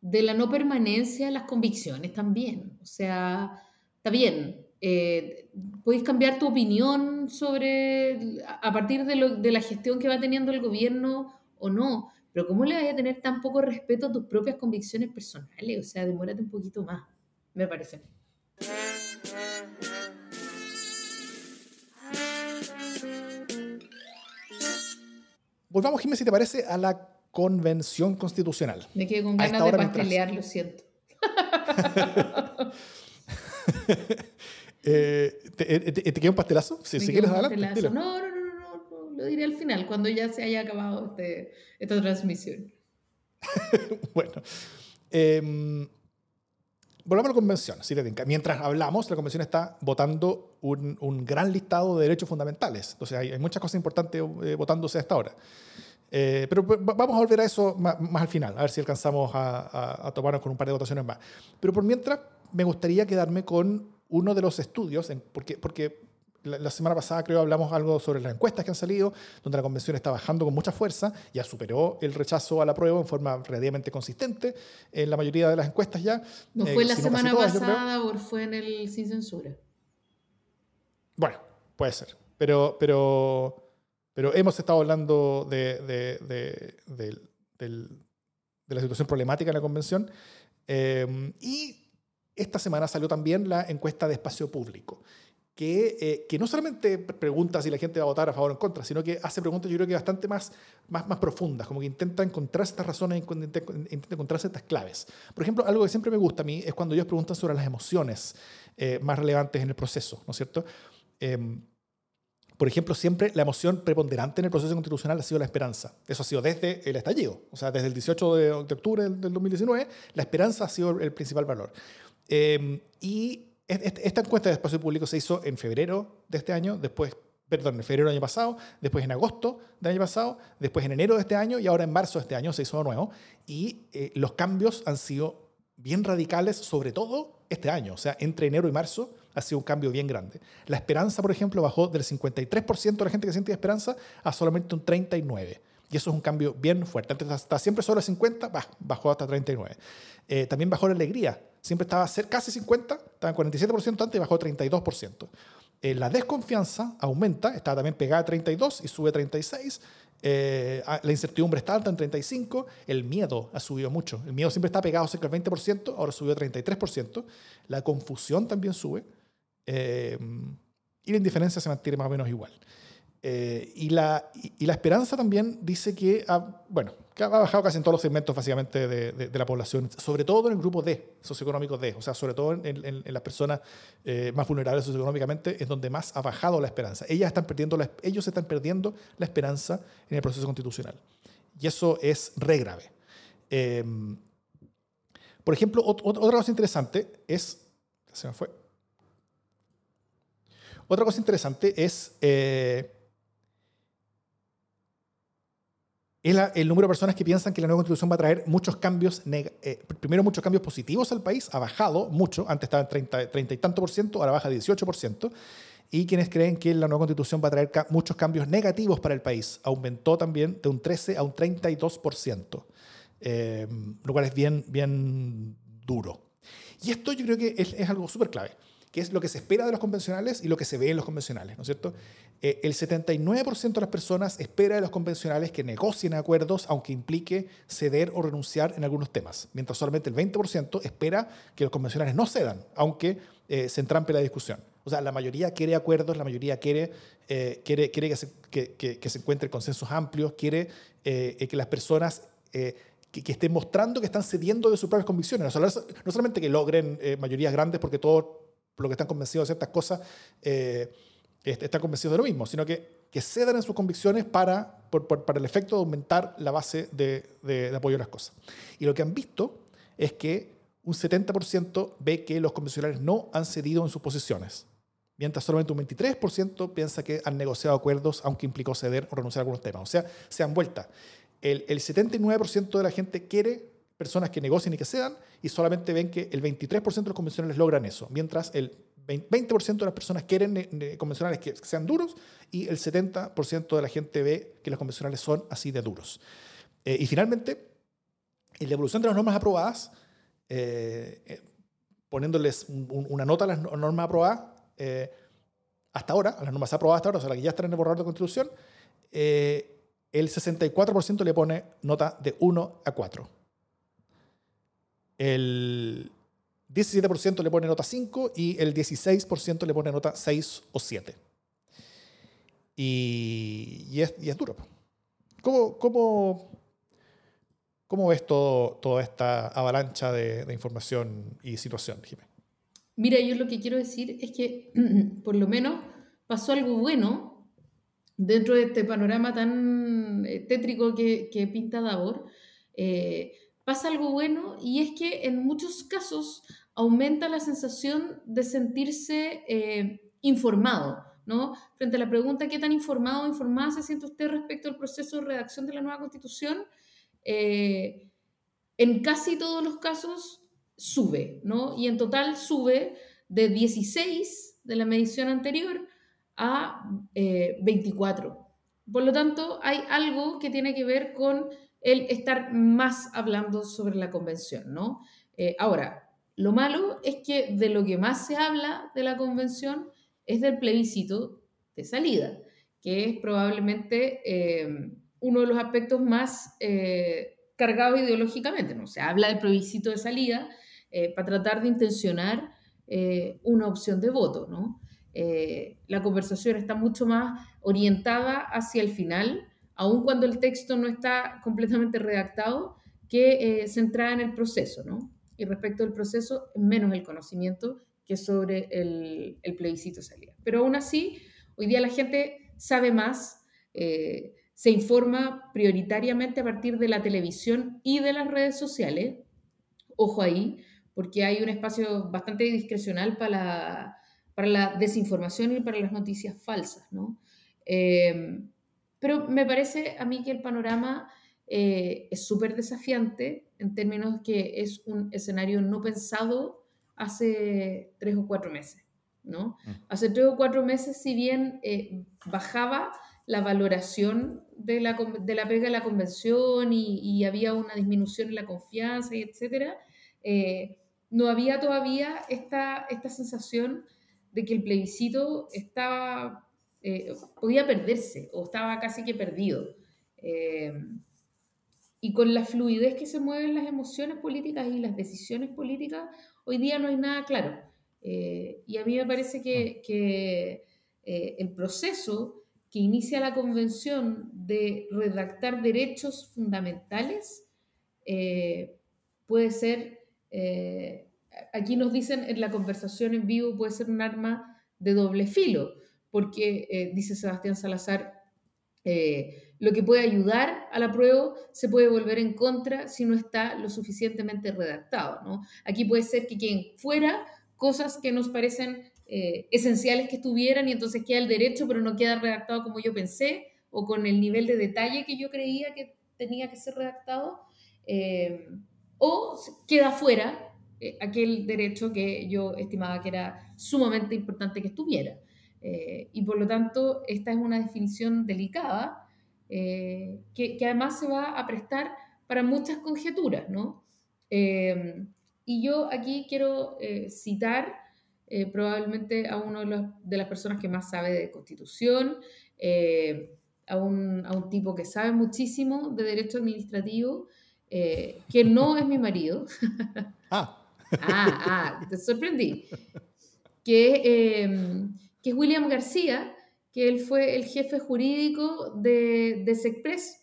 de la no permanencia de las convicciones también. O sea, está bien, eh, cambiar tu opinión sobre, a partir de, lo, de la gestión que va teniendo el gobierno o no, pero ¿cómo le vas a tener tan poco respeto a tus propias convicciones personales? O sea, demórate un poquito más, me parece. Volvamos, Jiménez, si te parece, a la convención constitucional. Me quedé con ganas de pastelear, lo siento. Eh, ¿te, te, queda un pastelazo? Si, si quieres, adelante. No, no, no, no, no, lo diré al final, cuando ya se haya acabado este, esta transmisión. bueno. Eh, volvamos a la convención. Mientras hablamos, la convención está votando un, un, gran listado de derechos fundamentales. Entonces hay, hay muchas cosas importantes eh, votándose hasta ahora. Eh, pero vamos a volver a eso más, al final, a ver si alcanzamos a, a, tomarnos con un par de votaciones más. Pero por mientras, me gustaría quedarme con uno de los estudios, en, porque, porque la, semana pasada creo hablamos algo sobre las encuestas que han salido, donde la convención está bajando con mucha fuerza, ya superó el rechazo a la prueba en forma relativamente consistente en la mayoría de las encuestas ya. ¿No fue eh, la semana pasada o fue en el sin censura? Bueno, puede ser, pero... pero pero hemos estado hablando de, de, la situación problemática en la convención. Eh, y esta semana salió también la encuesta de espacio público, que, eh, que, no solamente pregunta si la gente va a votar a favor o en contra, sino que hace preguntas yo creo que bastante más, más, más profundas, como que intenta encontrar estas razones, intenta, encontrar estas claves. Por ejemplo, algo que siempre me gusta a mí es cuando ellos preguntan sobre las emociones eh, más relevantes en el proceso, ¿no es cierto? Por ejemplo, siempre la emoción preponderante en el proceso constitucional ha sido la esperanza. Eso ha sido desde el estallido, o sea, desde el 18 de, octubre del 2019, la esperanza ha sido el principal valor. Em, y esta encuesta de espacio público se hizo en febrero de este año, después, perdón, en febrero del año pasado, después en agosto del año pasado, después en enero de este año y ahora en marzo de este año se hizo de nuevo. Y eh, los cambios han sido bien radicales, sobre todo este año. O sea, entre enero y marzo ha sido un cambio bien grande. La esperanza, por ejemplo, bajó del 53% de la gente que siente esperanza a solamente un 39%. Y eso es un cambio bien fuerte. Antes estaba siempre sobre 50, bajó hasta 39. Eh, también bajó la alegría. Siempre estaba casi 50, estaba en 47% antes y bajó a 32%. Eh, la desconfianza aumenta, está también pegada a 32 y sube a 36. Eh, ah, la incertidumbre está alta en 35, el miedo ha subido mucho. El miedo siempre está pegado cerca del 20%, ahora subió a 33%. La confusión también sube. Eh, y la indiferencia se mantiene más o menos igual. Eh, y, la, y, la esperanza también dice que, ha, bueno, ha bajado casi en todos los segmentos básicamente de, la población, sobre todo en el grupo D, socioeconómico D, o sea, sobre todo en, las personas eh, más vulnerables socioeconómicamente, es donde más ha bajado la esperanza. Ellas están perdiendo la, ellos están perdiendo la esperanza en el proceso constitucional. Y eso es re grave. por ejemplo, otra cosa interesante es, se me fue, otra cosa interesante es eh, el, número de personas que piensan que la nueva constitución va a traer muchos cambios, eh, primero muchos cambios positivos al país, ha bajado mucho, antes estaba en 30, 30 y tanto por ciento, ahora baja 18 por ciento, y quienes creen que la nueva constitución va a traer muchos cambios negativos para el país, aumentó también de un 13 a un 32 por ciento, eh, lo cual es bien, bien duro. Y esto yo creo que es, es algo súper clave que es lo que se espera de los convencionales y lo que se ve en los convencionales, ¿no es cierto? Eh, el 79% de las personas espera de los convencionales que negocien acuerdos, aunque implique ceder o renunciar en algunos temas, mientras solamente el 20% espera que los convencionales no cedan, aunque eh, se entrampe la discusión. O sea, la mayoría quiere acuerdos, la mayoría quiere, eh, quiere, quiere que, se, que, que, se encuentren consensos amplios, quiere que las personas que, que, estén mostrando que están cediendo de sus propias convicciones. No, solamente que logren mayorías grandes porque todos por lo que están convencidos de ciertas cosas, están convencidos de lo mismo, sino que, que cedan en sus convicciones para, para el efecto de aumentar la base de, de, apoyo a las cosas. Y lo que han visto es que un 70% ve que los convencionales no han cedido en sus posiciones, mientras solamente un 23% piensa que han negociado acuerdos aunque implicó ceder o renunciar a algunos temas. O sea, se han vuelta. El, el 79% de la gente quiere personas que negocien y que cedan, y solamente ven que el 23% de los convencionales logran eso, mientras el 20% de las personas quieren convencionales que sean duros y el 70% de la gente ve que los convencionales son así de duros. Eh, y finalmente, en la evolución de las normas aprobadas, eh, eh, poniéndoles una nota a las normas aprobadas, hasta ahora, a las normas aprobadas hasta ahora, o sea, las que ya están en el borrador de constitución, el 64% le pone nota de 1 a 4. El 17% le pone nota 5 y el 16% le pone nota 6 o 7. Y, es, duro. ¿Cómo, cómo, cómo ves todo, toda esta avalancha de, información y situación, Jiménez? Mira, yo lo que quiero decir es que por lo menos pasó algo bueno dentro de este panorama tan eh, tétrico que, pinta Davor. Eh, pasa algo bueno y es que en muchos casos aumenta la sensación de sentirse eh, informado, ¿no? Frente a la pregunta qué tan informado o informada se siente usted respecto al proceso de redacción de la nueva constitución, eh, en casi todos los casos sube, ¿no? Y en total sube de 16 de la medición anterior a 24. Eh, Por lo tanto, hay algo que tiene que ver con el estar más hablando sobre la convención, ¿no? ahora, lo malo es que de lo que más se habla de la convención es del plebiscito de salida, que es probablemente eh, uno de los aspectos más eh, cargados ideológicamente. ¿no? Se habla del plebiscito de salida eh, para tratar de intencionar una opción de voto. ¿no? la conversación está mucho más orientada hacia el final, aun cuando el texto no está completamente redactado, que centrada en el proceso. ¿no? Y respecto al proceso, menos el conocimiento que sobre el, plebiscito salida. Pero aún así, hoy día la gente sabe más, eh, se informa prioritariamente a partir de la televisión y de las redes sociales. Ojo ahí, porque hay un espacio bastante discrecional para la, para la desinformación y para las noticias falsas, ¿no? Eh, pero me parece a mí que el panorama eh, es súper desafiante en términos que es un escenario no pensado hace tres o cuatro meses. ¿no? Mm. Hace tres o cuatro meses, si bien eh, bajaba la valoración de la, de la pega de la convención y, había una disminución en la confianza, y etcétera, eh, no había todavía esta, esta sensación de que el plebiscito estaba, podía perderse o estaba casi que perdido y con la fluidez que se mueven las emociones políticas y las decisiones políticas, hoy día no hay nada claro. Eh, y a mí me parece que, que eh, el proceso que inicia la convención de redactar derechos fundamentales eh, puede ser, aquí nos dicen en la conversación en vivo, puede ser un arma de doble filo, porque, dice Sebastián Salazar, lo que puede ayudar a la prueba se puede volver en contra si no está lo suficientemente redactado. ¿no? Aquí puede ser que quien fuera cosas que nos parecen eh, esenciales que estuvieran y entonces queda el derecho, pero no queda redactado como yo pensé o con el nivel de detalle que yo creía que tenía que ser redactado, eh, o queda fuera eh, aquel derecho que yo estimaba que era sumamente importante que estuviera. Y por lo tanto, esta es una definición delicada eh, que, además se va a prestar para muchas conjeturas, ¿no? Eh, y yo aquí quiero eh, citar probablemente a uno de, las personas que más sabe de constitución, a un, a, un, tipo que sabe muchísimo de derecho administrativo, que no es mi marido. Ah. ah, ah, te sorprendí. Que, que es William García, que él fue el jefe jurídico de, de Sexpress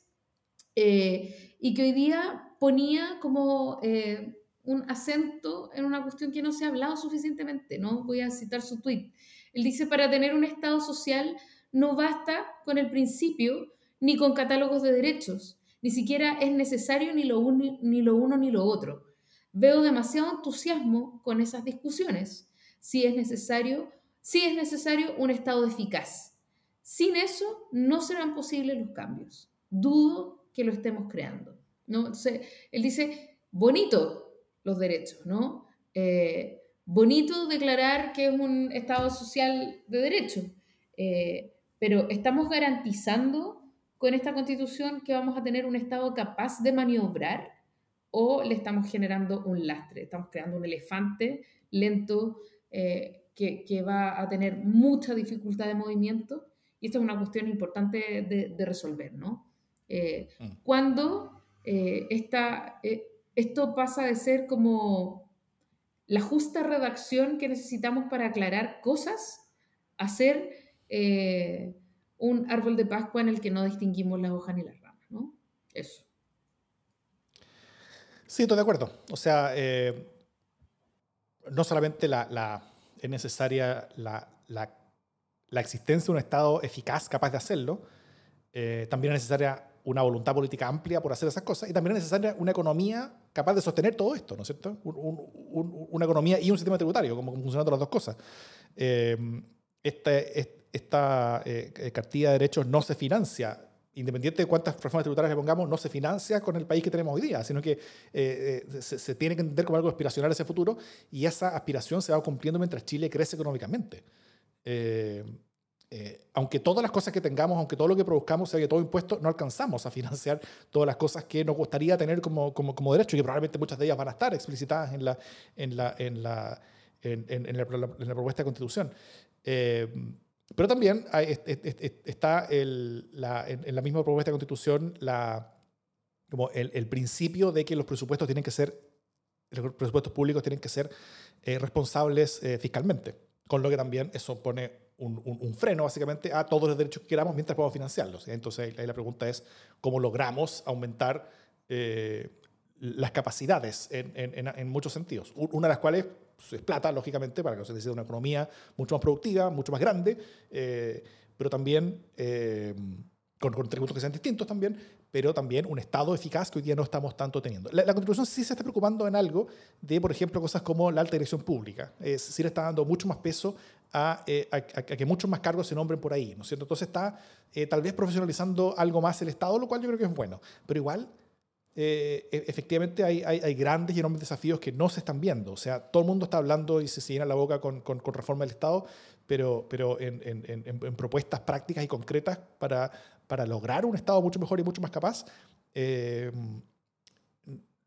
eh, y que hoy día ponía como eh, un acento en una cuestión que no se ha hablado suficientemente, ¿no? Voy a citar su tweet. Él dice, para tener un Estado social no basta con el principio ni con catálogos de derechos, ni siquiera es necesario ni lo, ni lo uno ni lo otro. Veo demasiado entusiasmo con esas discusiones. Si es necesario, si es necesario un Estado eficaz. Sin eso no serán posibles los cambios. Dudo que lo estemos creando. ¿no? Entonces, él dice, bonito los derechos, ¿no? Eh, bonito declarar que es un Estado social de derecho, eh, pero ¿estamos garantizando con esta constitución que vamos a tener un Estado capaz de maniobrar o le estamos generando un lastre, estamos creando un elefante lento eh, que, va a tener mucha dificultad de movimiento y esta es una cuestión importante de, resolver, ¿no? Eh, mm. Cuando eh, esto pasa de ser como la justa redacción que necesitamos para aclarar cosas a ser un árbol de Pascua en el que no distinguimos las hojas ni las ramas, ¿no? Eso. Sí, estoy de acuerdo. O sea, eh, no solamente la, es necesaria la, existencia de un Estado eficaz capaz de hacerlo, eh, también es necesaria una voluntad política amplia por hacer esas cosas y también es necesaria una economía capaz de sostener todo esto, ¿no es cierto? una economía y un sistema tributario, como funcionando las dos cosas. Eh, este, esta eh, eh, cartilla de derechos no se financia independiente de cuántas reformas tributarias le pongamos, no se financia con el país que tenemos hoy día, sino que eh, se, tiene que entender como algo aspiracional ese futuro y esa aspiración se va cumpliendo mientras Chile crece económicamente. aunque todas las cosas que tengamos, aunque todo lo que produzcamos sea todo impuesto, no alcanzamos a financiar todas las cosas que nos gustaría tener como, como, como derecho y que probablemente muchas de ellas van a estar explicitadas en la, en la, en la, en, en la, propuesta de constitución. Pero también está el, la, en, la misma propuesta de constitución la, como el, el, principio de que los presupuestos tienen que ser, los presupuestos públicos tienen que ser eh, responsables eh, fiscalmente, con lo que también eso pone un, un, freno básicamente a todos los derechos que queramos mientras podamos financiarlos. Entonces ahí la pregunta es cómo logramos aumentar eh, las capacidades en, en, en, muchos sentidos, una de las cuales es plata, lógicamente, para que se decida una economía mucho más productiva, mucho más grande, eh, pero también eh, con, con, tributos que sean distintos también, pero también un Estado eficaz que hoy día no estamos tanto teniendo. La, Constitución sí se está preocupando en algo de, por ejemplo, cosas como la alta dirección pública. Sí le está dando mucho más peso a, eh, a, que muchos más cargos se nombren por ahí, ¿no es cierto? Entonces está tal vez profesionalizando algo más el Estado, lo cual yo creo que es bueno, pero igual eh, e, efectivamente hay, hay, grandes y enormes desafíos que no se están viendo. O sea, todo el mundo está hablando y se, llena la boca con, con, reforma del Estado, pero, pero en, en, en, propuestas prácticas y concretas para, para lograr un Estado mucho mejor y mucho más capaz, eh,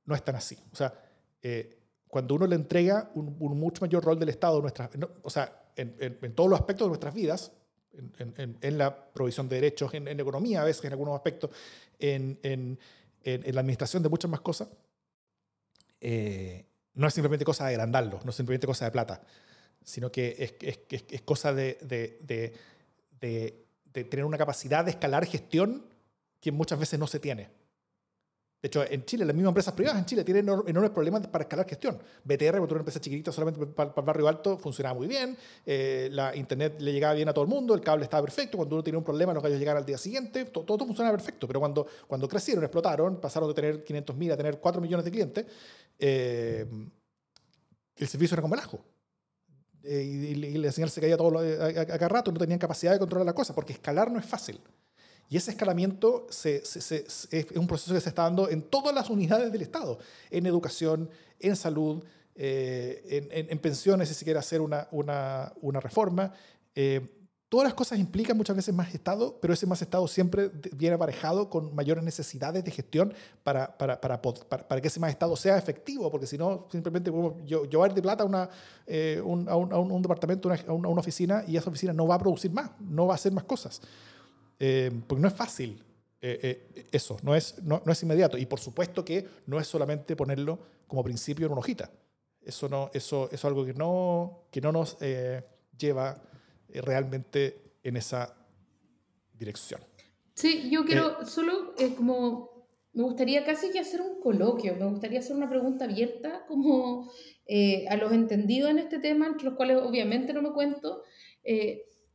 no están así. O sea, eh, cuando uno le entrega un, mucho mayor rol del Estado, nuestras, o sea, en, todos los aspectos de nuestras vidas, en, la provisión de derechos, en, economía a veces, en algunos aspectos, en, en, la administración de muchas más cosas, eh, no es simplemente cosa de agrandarlo, no es simplemente cosa de plata, sino que es, es, es cosa de, de, de, de, tener una capacidad de escalar gestión que muchas veces no se tiene. De hecho, en Chile, las mismas empresas privadas en Chile tienen enormes problemas para escalar gestión. BTR, cuando una empresa chiquitita solamente para, el barrio alto, funcionaba muy bien. Eh, la internet le llegaba bien a todo el mundo, el cable estaba perfecto. Cuando uno tenía un problema, los gallos llegaban al día siguiente. Todo, todo funcionaba perfecto. Pero cuando, cuando crecieron, explotaron, pasaron de tener 500.000 a tener 4 millones de clientes, eh, el servicio era como el ajo. Eh, y, la señal se caía todo a, a, cada rato, no tenían capacidad de controlar la cosa, porque escalar no es fácil. Y ese escalamiento es un proceso que se está dando en todas las unidades del Estado, en educación, en salud, eh, en, pensiones, si se quiere hacer una, una, reforma. Eh, todas las cosas implican muchas veces más Estado, pero ese más Estado siempre viene aparejado con mayores necesidades de gestión para, para, para, para que ese más Estado sea efectivo, porque si no, simplemente yo llevar de plata a, una, eh, a, un, departamento, a una oficina, y esa oficina no va a producir más, no va a hacer más cosas. Eh, porque no es fácil eh, eh, eso, no es, no, no, es inmediato. Y por supuesto que no es solamente ponerlo como principio en una hojita. Eso, no, eso, eso es algo que no, que no nos lleva realmente en esa dirección. Sí, yo quiero solo como me gustaría casi que hacer un coloquio, me gustaría hacer una pregunta abierta como a los entendidos en este tema, entre los cuales obviamente no me cuento,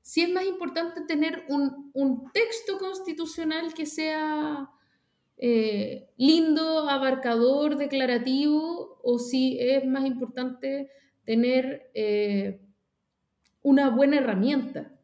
si es más importante tener un, un texto constitucional que sea eh, lindo, abarcador, declarativo, o si es más importante tener eh, una buena herramienta.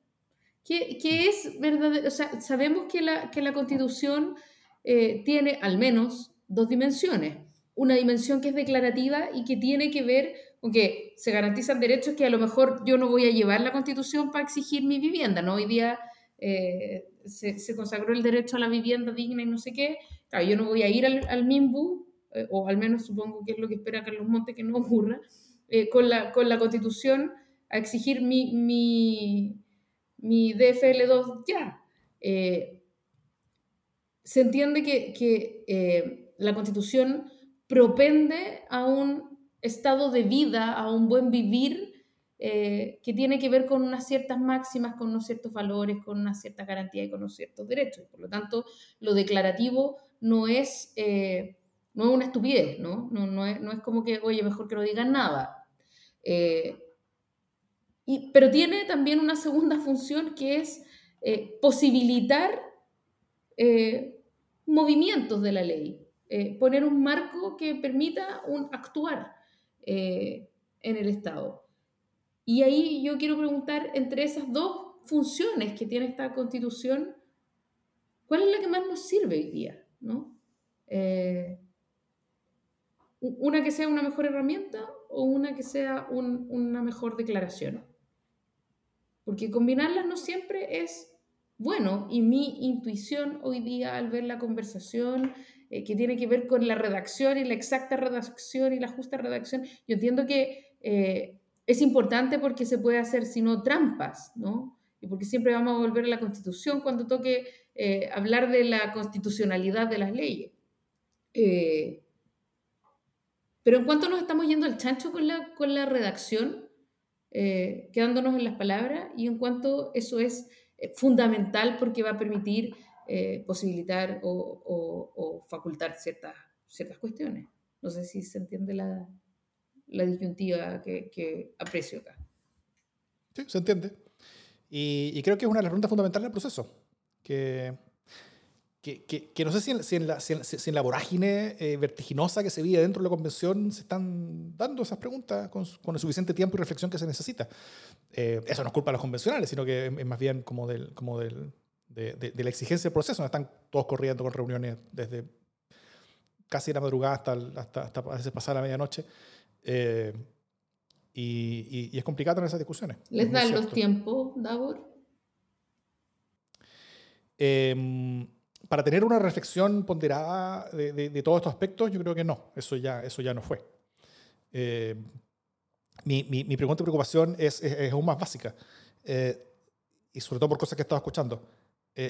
¿Qué, qué es verdad? O sea, sabemos que la, que la constitución eh, tiene al menos dos dimensiones. Una dimensión que es declarativa y que tiene que ver aunque se garantizan derechos que a lo mejor yo no voy a llevar la constitución para exigir mi vivienda, ¿no? Hoy día eh, se, consagró el derecho a la vivienda digna y no sé qué. Claro, yo no voy a ir al, al MIMBU, eh, o al menos supongo que es lo que espera Carlos Monte que no ocurra, eh, con, la, con la constitución a exigir mi, mi, mi DFL2 ya. se entiende que, que la constitución propende a un estado de vida, a un buen vivir eh, que tiene que ver con unas ciertas máximas, con unos ciertos valores, con una cierta garantía y con unos ciertos derechos. Por lo tanto, lo declarativo no es, eh, no es una estupidez, ¿no? No, no, es, no, es, como que, oye, mejor que no digan nada. Eh, pero tiene también una segunda función que es posibilitar movimientos de la ley, poner un marco que permita un actuar en el Estado. Y ahí yo quiero preguntar, entre esas dos funciones que tiene esta constitución, ¿cuál es la que más nos sirve hoy día? ¿no? Eh, ¿Una que sea una mejor herramienta o una que sea una mejor declaración? Porque combinarlas no siempre es bueno y mi intuición hoy día al ver la conversación eh, que tiene que ver con la redacción y la exacta redacción y la justa redacción, yo entiendo que eh, es importante porque se puede hacer, sino trampas, ¿no? Y porque siempre vamos a volver a la Constitución cuando toque eh, hablar de la constitucionalidad de las leyes. Eh, pero en cuanto nos estamos yendo al chancho con la, con la redacción, eh, quedándonos en las palabras, y en cuanto eso es fundamental porque va a permitir posibilitar o, o, facultar ciertas, ciertas cuestiones. No sé si se entiende la, la disyuntiva que, aprecio acá. Sí, se entiende. Y, creo que es una de las preguntas fundamentales del proceso. Que, que, que, no sé si en, si en, la, si en, la, vorágine eh, vertiginosa que se vive dentro de la convención se están dando esas preguntas con, con el suficiente tiempo y reflexión que se necesita. Eh, eso no es culpa de los convencionales, sino que es más bien como, del, como del, de, de, la exigencia del proceso. Están todos corriendo con reuniones desde casi la madrugada hasta, hasta, hasta a veces pasar la medianoche. Eh, y, es complicado tener esas discusiones. ¿Les dan los tiempos, Davor? Em, para tener una reflexión ponderada de, todos estos aspectos, yo creo que no, eso ya, eso ya no fue. Eh, mi, mi, pregunta y preocupación es, es, aún más básica, eh, y sobre todo por cosas que he estado escuchando.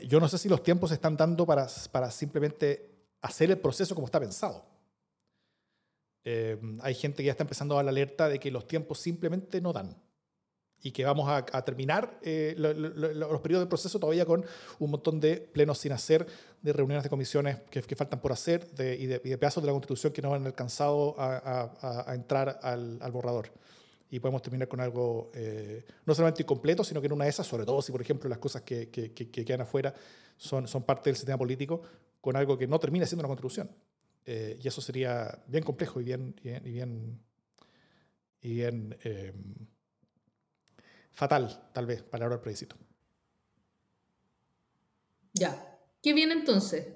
Yo no sé si los tiempos se están dando para, para simplemente hacer el proceso como está pensado. Eh, hay gente que ya está empezando a dar la alerta de que los tiempos simplemente no dan y que vamos a, terminar eh, los periodos de proceso todavía con un montón de plenos sin hacer, de reuniones de comisiones que, faltan por hacer y, de, pedazos de la Constitución que no han alcanzado a, entrar al, borrador. Y podemos terminar con algo eh, no solamente incompleto, sino que en una de esas, sobre todo si, por ejemplo, las cosas que, que quedan afuera son, son parte del sistema político, con algo que no termina siendo una Constitución. Eh, y eso sería bien complejo y bien, y bien, y bien, em, fatal, tal vez, para ahora el plebiscito. Ya. ¿Qué viene entonces?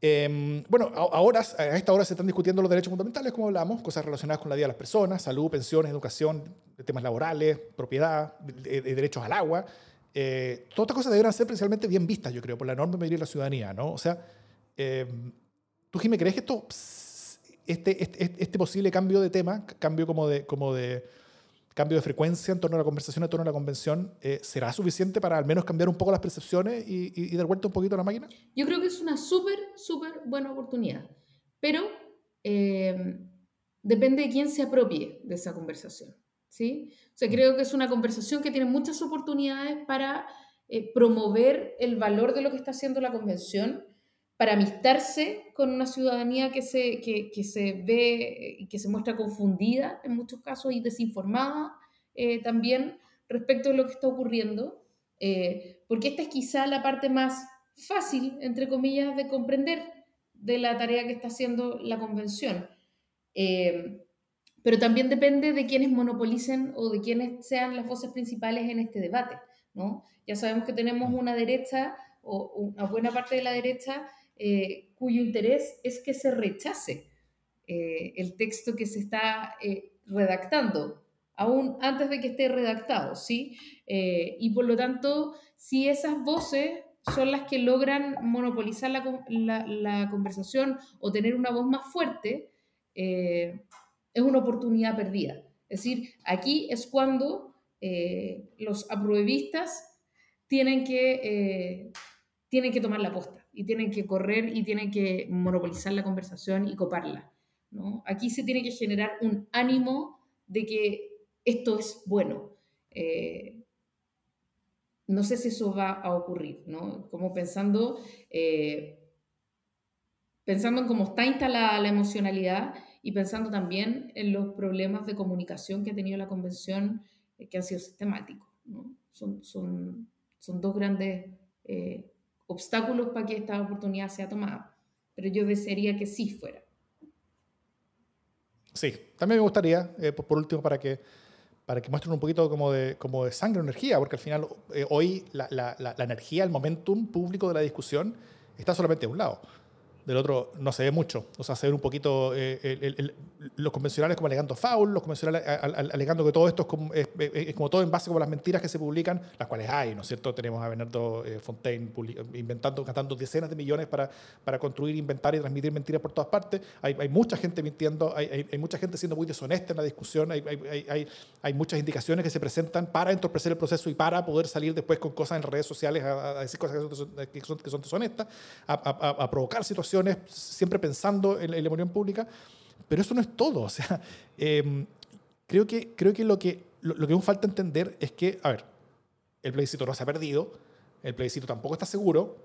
Em, bueno, ahora, a esta hora se están discutiendo los derechos fundamentales, como hablamos, cosas relacionadas con la vida de las personas, salud, pensiones, educación, temas laborales, propiedad, derechos al agua. Eh, todas estas cosas deberán ser principalmente bien vistas, yo creo, por la enorme mayoría de la ciudadanía, ¿no? O sea, Em, ¿Tú, Jimé, crees que esto, este, este, este, posible cambio de tema, cambio como de, como de cambio de frecuencia en torno a la conversación, en torno a la convención, eh, será suficiente para al menos cambiar un poco las percepciones y, y, dar vuelta un poquito a la máquina? Yo creo que es una súper, súper buena oportunidad, pero em, depende de quién se apropie de esa conversación. ¿sí? O sea, creo que es una conversación que tiene muchas oportunidades para eh, promover el valor de lo que está haciendo la convención para amistarse con una ciudadanía que se, que, que se ve y que se muestra confundida en muchos casos y desinformada eh, también respecto de lo que está ocurriendo, eh, porque esta es quizá la parte más fácil, entre comillas, de comprender de la tarea que está haciendo la convención. Eh, pero también depende de quienes monopolicen o de quienes sean las voces principales en este debate. ¿no? Ya sabemos que tenemos una derecha o una buena parte de la derecha eh, cuyo interés es que se rechace eh, el texto que se está eh, redactando aún antes de que esté redactado, ¿sí? Y por lo tanto, si esas voces son las que logran monopolizar la, conversación o tener una voz más fuerte, es una oportunidad perdida. Es decir, aquí es cuando los apruebistas tienen que, tienen que tomar la posta y tienen que correr y tienen que monopolizar la conversación y coparla. ¿no? Aquí se tiene que generar un ánimo de que esto es bueno. Eh, no sé si eso va a ocurrir, ¿no? Como pensando, eh, pensando en cómo está instalada la emocionalidad y pensando también en los problemas de comunicación que ha tenido la convención eh, que han sido sistemáticos. Son, dos grandes obstáculos para que esta oportunidad sea tomada, pero yo desearía que sí fuera. Sí, también me gustaría, por último, para que para que muestren un poquito como de, como de sangre energía, porque al final eh, hoy la, la, la, energía, el momentum público de la discusión está solamente de un lado del otro no se ve mucho. O sea, se ven un poquito eh, los convencionales como alegando foul, los convencionales alegando que todo esto es como, todo en base como las mentiras que se publican, las cuales hay, ¿no es cierto? Tenemos a Bernardo eh, Fontaine inventando, gastando decenas de millones para, para construir, inventar y transmitir mentiras por todas partes. Hay, hay mucha gente mintiendo, hay, hay, mucha gente siendo muy deshonesta en la discusión, hay, hay, muchas indicaciones que se presentan para entorpecer el proceso y para poder salir después con cosas en redes sociales a, decir cosas que son, que son, deshonestas, a provocar situaciones siempre pensando en, la opinión pública, pero eso no es todo. O sea, em, creo que, creo que, lo, que lo, que aún falta entender es que, a ver, el plebiscito no se ha perdido, el plebiscito tampoco está seguro,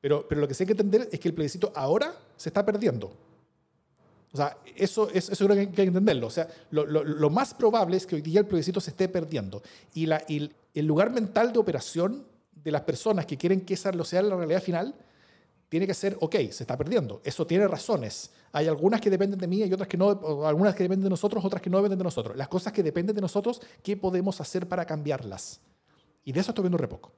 pero, pero lo que sí hay que entender es que el plebiscito ahora se está perdiendo. O sea, eso, eso, eso creo que hay que entenderlo. O sea, lo, lo, lo, más probable es que hoy día el plebiscito se esté perdiendo. Y, la, y el lugar mental de operación de las personas que quieren que esa lo sea la realidad final tiene que ser, ok, se está perdiendo. Eso tiene razones. Hay algunas que dependen de mí y otras que no, algunas que dependen de nosotros, otras que no dependen de nosotros. Las cosas que dependen de nosotros, ¿qué podemos hacer para cambiarlas? Y de eso estoy viendo re poco.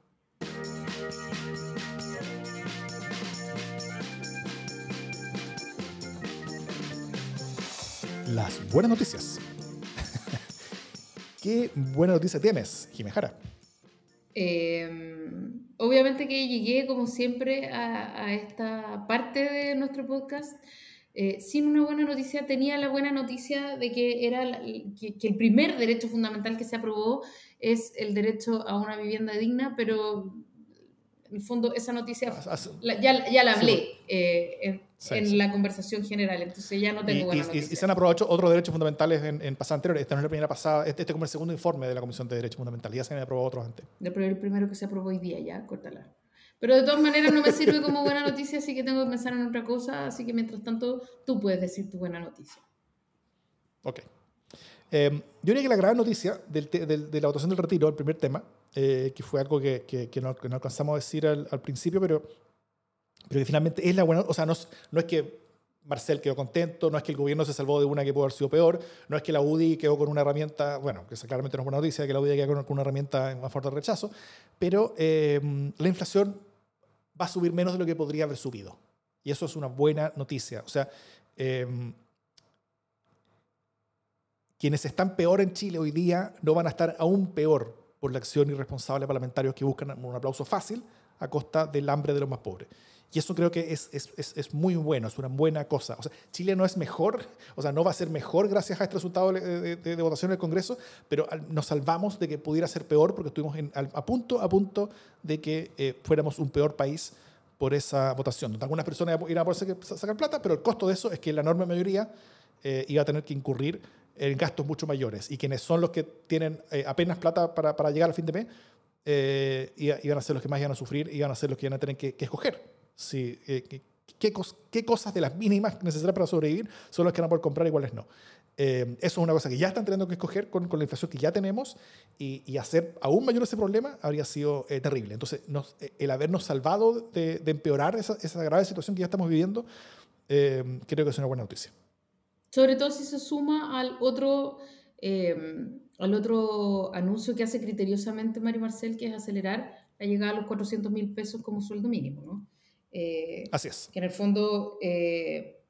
Las buenas noticias. ¿Qué buena noticia tienes, Jimejara? Eh, obviamente que llegué, como siempre, a, esta parte de nuestro podcast eh, sin una buena noticia. Tenía la buena noticia de que, era que, el primer derecho fundamental que se aprobó es el derecho a una vivienda digna, pero en el fondo esa noticia ya, ya la hablé eh, en, la conversación general, entonces ya no tengo buena y, y, se han aprobado otros derechos fundamentales en, en pasadas anteriores. Esta no es la primera pasada, este, este es como el segundo informe de la Comisión de Derechos Fundamentales, ya se han aprobado otros antes. El primero que se aprobó hoy día, ya, córtala. Pero de todas maneras no me sirve como buena noticia, así que tengo que pensar en otra cosa, así que mientras tanto tú puedes decir tu buena noticia. Ok. Eh, yo diría que la gran noticia del, de la votación del retiro, el primer tema, eh, que fue algo que, no, alcanzamos a decir al, principio, pero, pero que finalmente es la buena, o sea, no, es que Marcel quedó contento, no es que el gobierno se salvó de una que pudo haber sido peor, no es que la UDI quedó con una herramienta, bueno, que esa claramente no es buena noticia, que la UDI quedó con, una herramienta a favor del rechazo, pero eh, la inflación va a subir menos de lo que podría haber subido. Y eso es una buena noticia. O sea, eh, quienes están peor en Chile hoy día no van a estar aún peor por la acción irresponsable de parlamentarios que buscan un aplauso fácil a costa del hambre de los más pobres. Y eso creo que es, es, es, muy bueno, es una buena cosa. O sea, Chile no es mejor, o sea, no va a ser mejor gracias a este resultado de, votación en el Congreso, pero nos salvamos de que pudiera ser peor porque estuvimos a punto, a punto de que eh, fuéramos un peor país por esa votación. Algunas personas iban a poder sacar plata, pero el costo de eso es que la enorme mayoría eh, iba a tener que incurrir en gastos mucho mayores. Y quienes son los que tienen eh, apenas plata para, para, llegar al fin de mes, eh, iban a ser los que más iban a sufrir, iban a ser los que iban a tener que, escoger. Si, eh, qué, qué, cosas de las mínimas necesarias para sobrevivir son las que van a poder comprar y cuáles no. eso es una cosa que ya están teniendo que escoger con, con la inflación que ya tenemos y, y, hacer aún mayor ese problema habría sido terrible. Entonces, nos, el habernos salvado de, de empeorar esa, esa, grave situación que ya estamos viviendo, creo que es una buena noticia. Sobre todo si se suma al otro, em, al otro anuncio que hace criteriosamente Mario Marcel, que es acelerar la llegada a los 400 mil pesos como sueldo mínimo. ¿no? Eh, Así es. Que en el fondo, eh,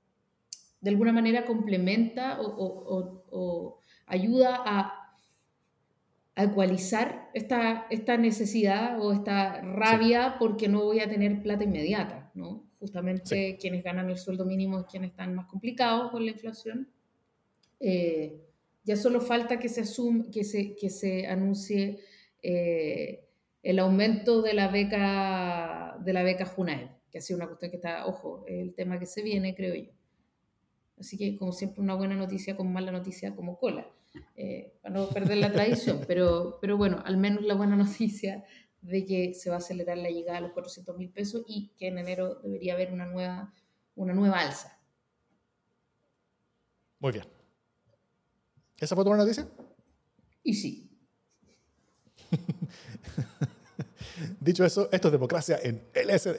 de alguna manera, complementa o, o, o, ayuda a ecualizar esta, esta necesidad o esta rabia porque no voy a tener plata inmediata, ¿no? Justamente quienes ganan el sueldo mínimo es quienes están más complicados con la inflación. Eh, ya solo falta que se, asume, que se, que se anuncie eh, el aumento de la beca de la beca Junaed, que ha sido una cuestión que está, ojo, el tema que se viene, creo yo. Así que, como siempre, una buena noticia con mala noticia como cola, eh, para no perder la tradición. Pero, pero bueno, al menos la buena noticia de que se va a acelerar la llegada a los 400 mil pesos y que en enero debería haber una nueva, una nueva alza. Muy bien. ¿Esa fue tu buena noticia? Y sí. Dicho eso, esto es democracia en LSD.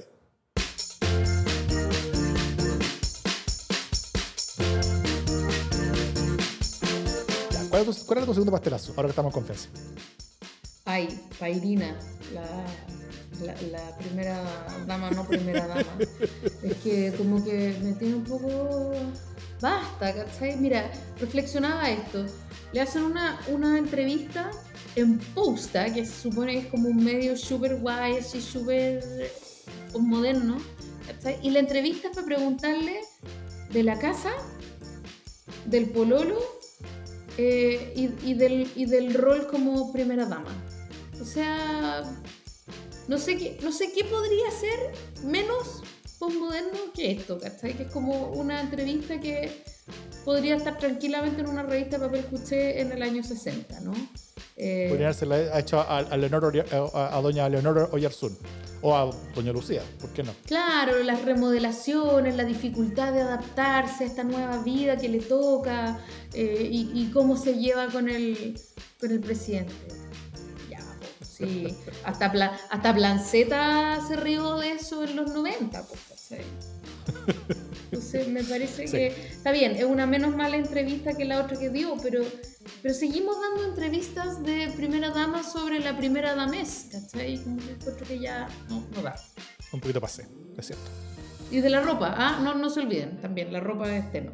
¿Cuál, era tu segundo pastelazo? Ahora que estamos en confianza. Ay, Pairina, la, la, primera dama, no primera dama. es que como que me tiene un poco... Basta, ¿cachai? Mira, reflexionaba esto. Le hacen una, una entrevista en Posta, que se supone que es como un medio súper guay, así súper moderno, ¿cachai? Y la entrevista es para preguntarle de la casa, del pololo eh, y, del, y del rol como primera dama. O sea, no sé qué, no sé qué podría ser menos postmoderno que esto, ¿cachai? Que es como una entrevista que podría estar tranquilamente en una revista de papel escuché en el año 60, ¿no? Eh, podría haberse hecho a, a, a, doña Leonor Oyarzún o a doña Lucía, ¿por qué no? Claro, las remodelaciones, la dificultad de adaptarse a esta nueva vida que le toca eh, y, cómo se lleva con el, con el presidente. Sí, hasta, hasta Planceta se rió de eso en los 90, pues, entonces me parece que está bien, es una menos mala entrevista que la otra que dio, pero, pero seguimos dando entrevistas de primera dama sobre la primera damés, ¿cachai? Como que encuentro que ya no, no da. Un poquito pasé, es cierto. Y de la ropa, ah, no, no se olviden también, la ropa es tema.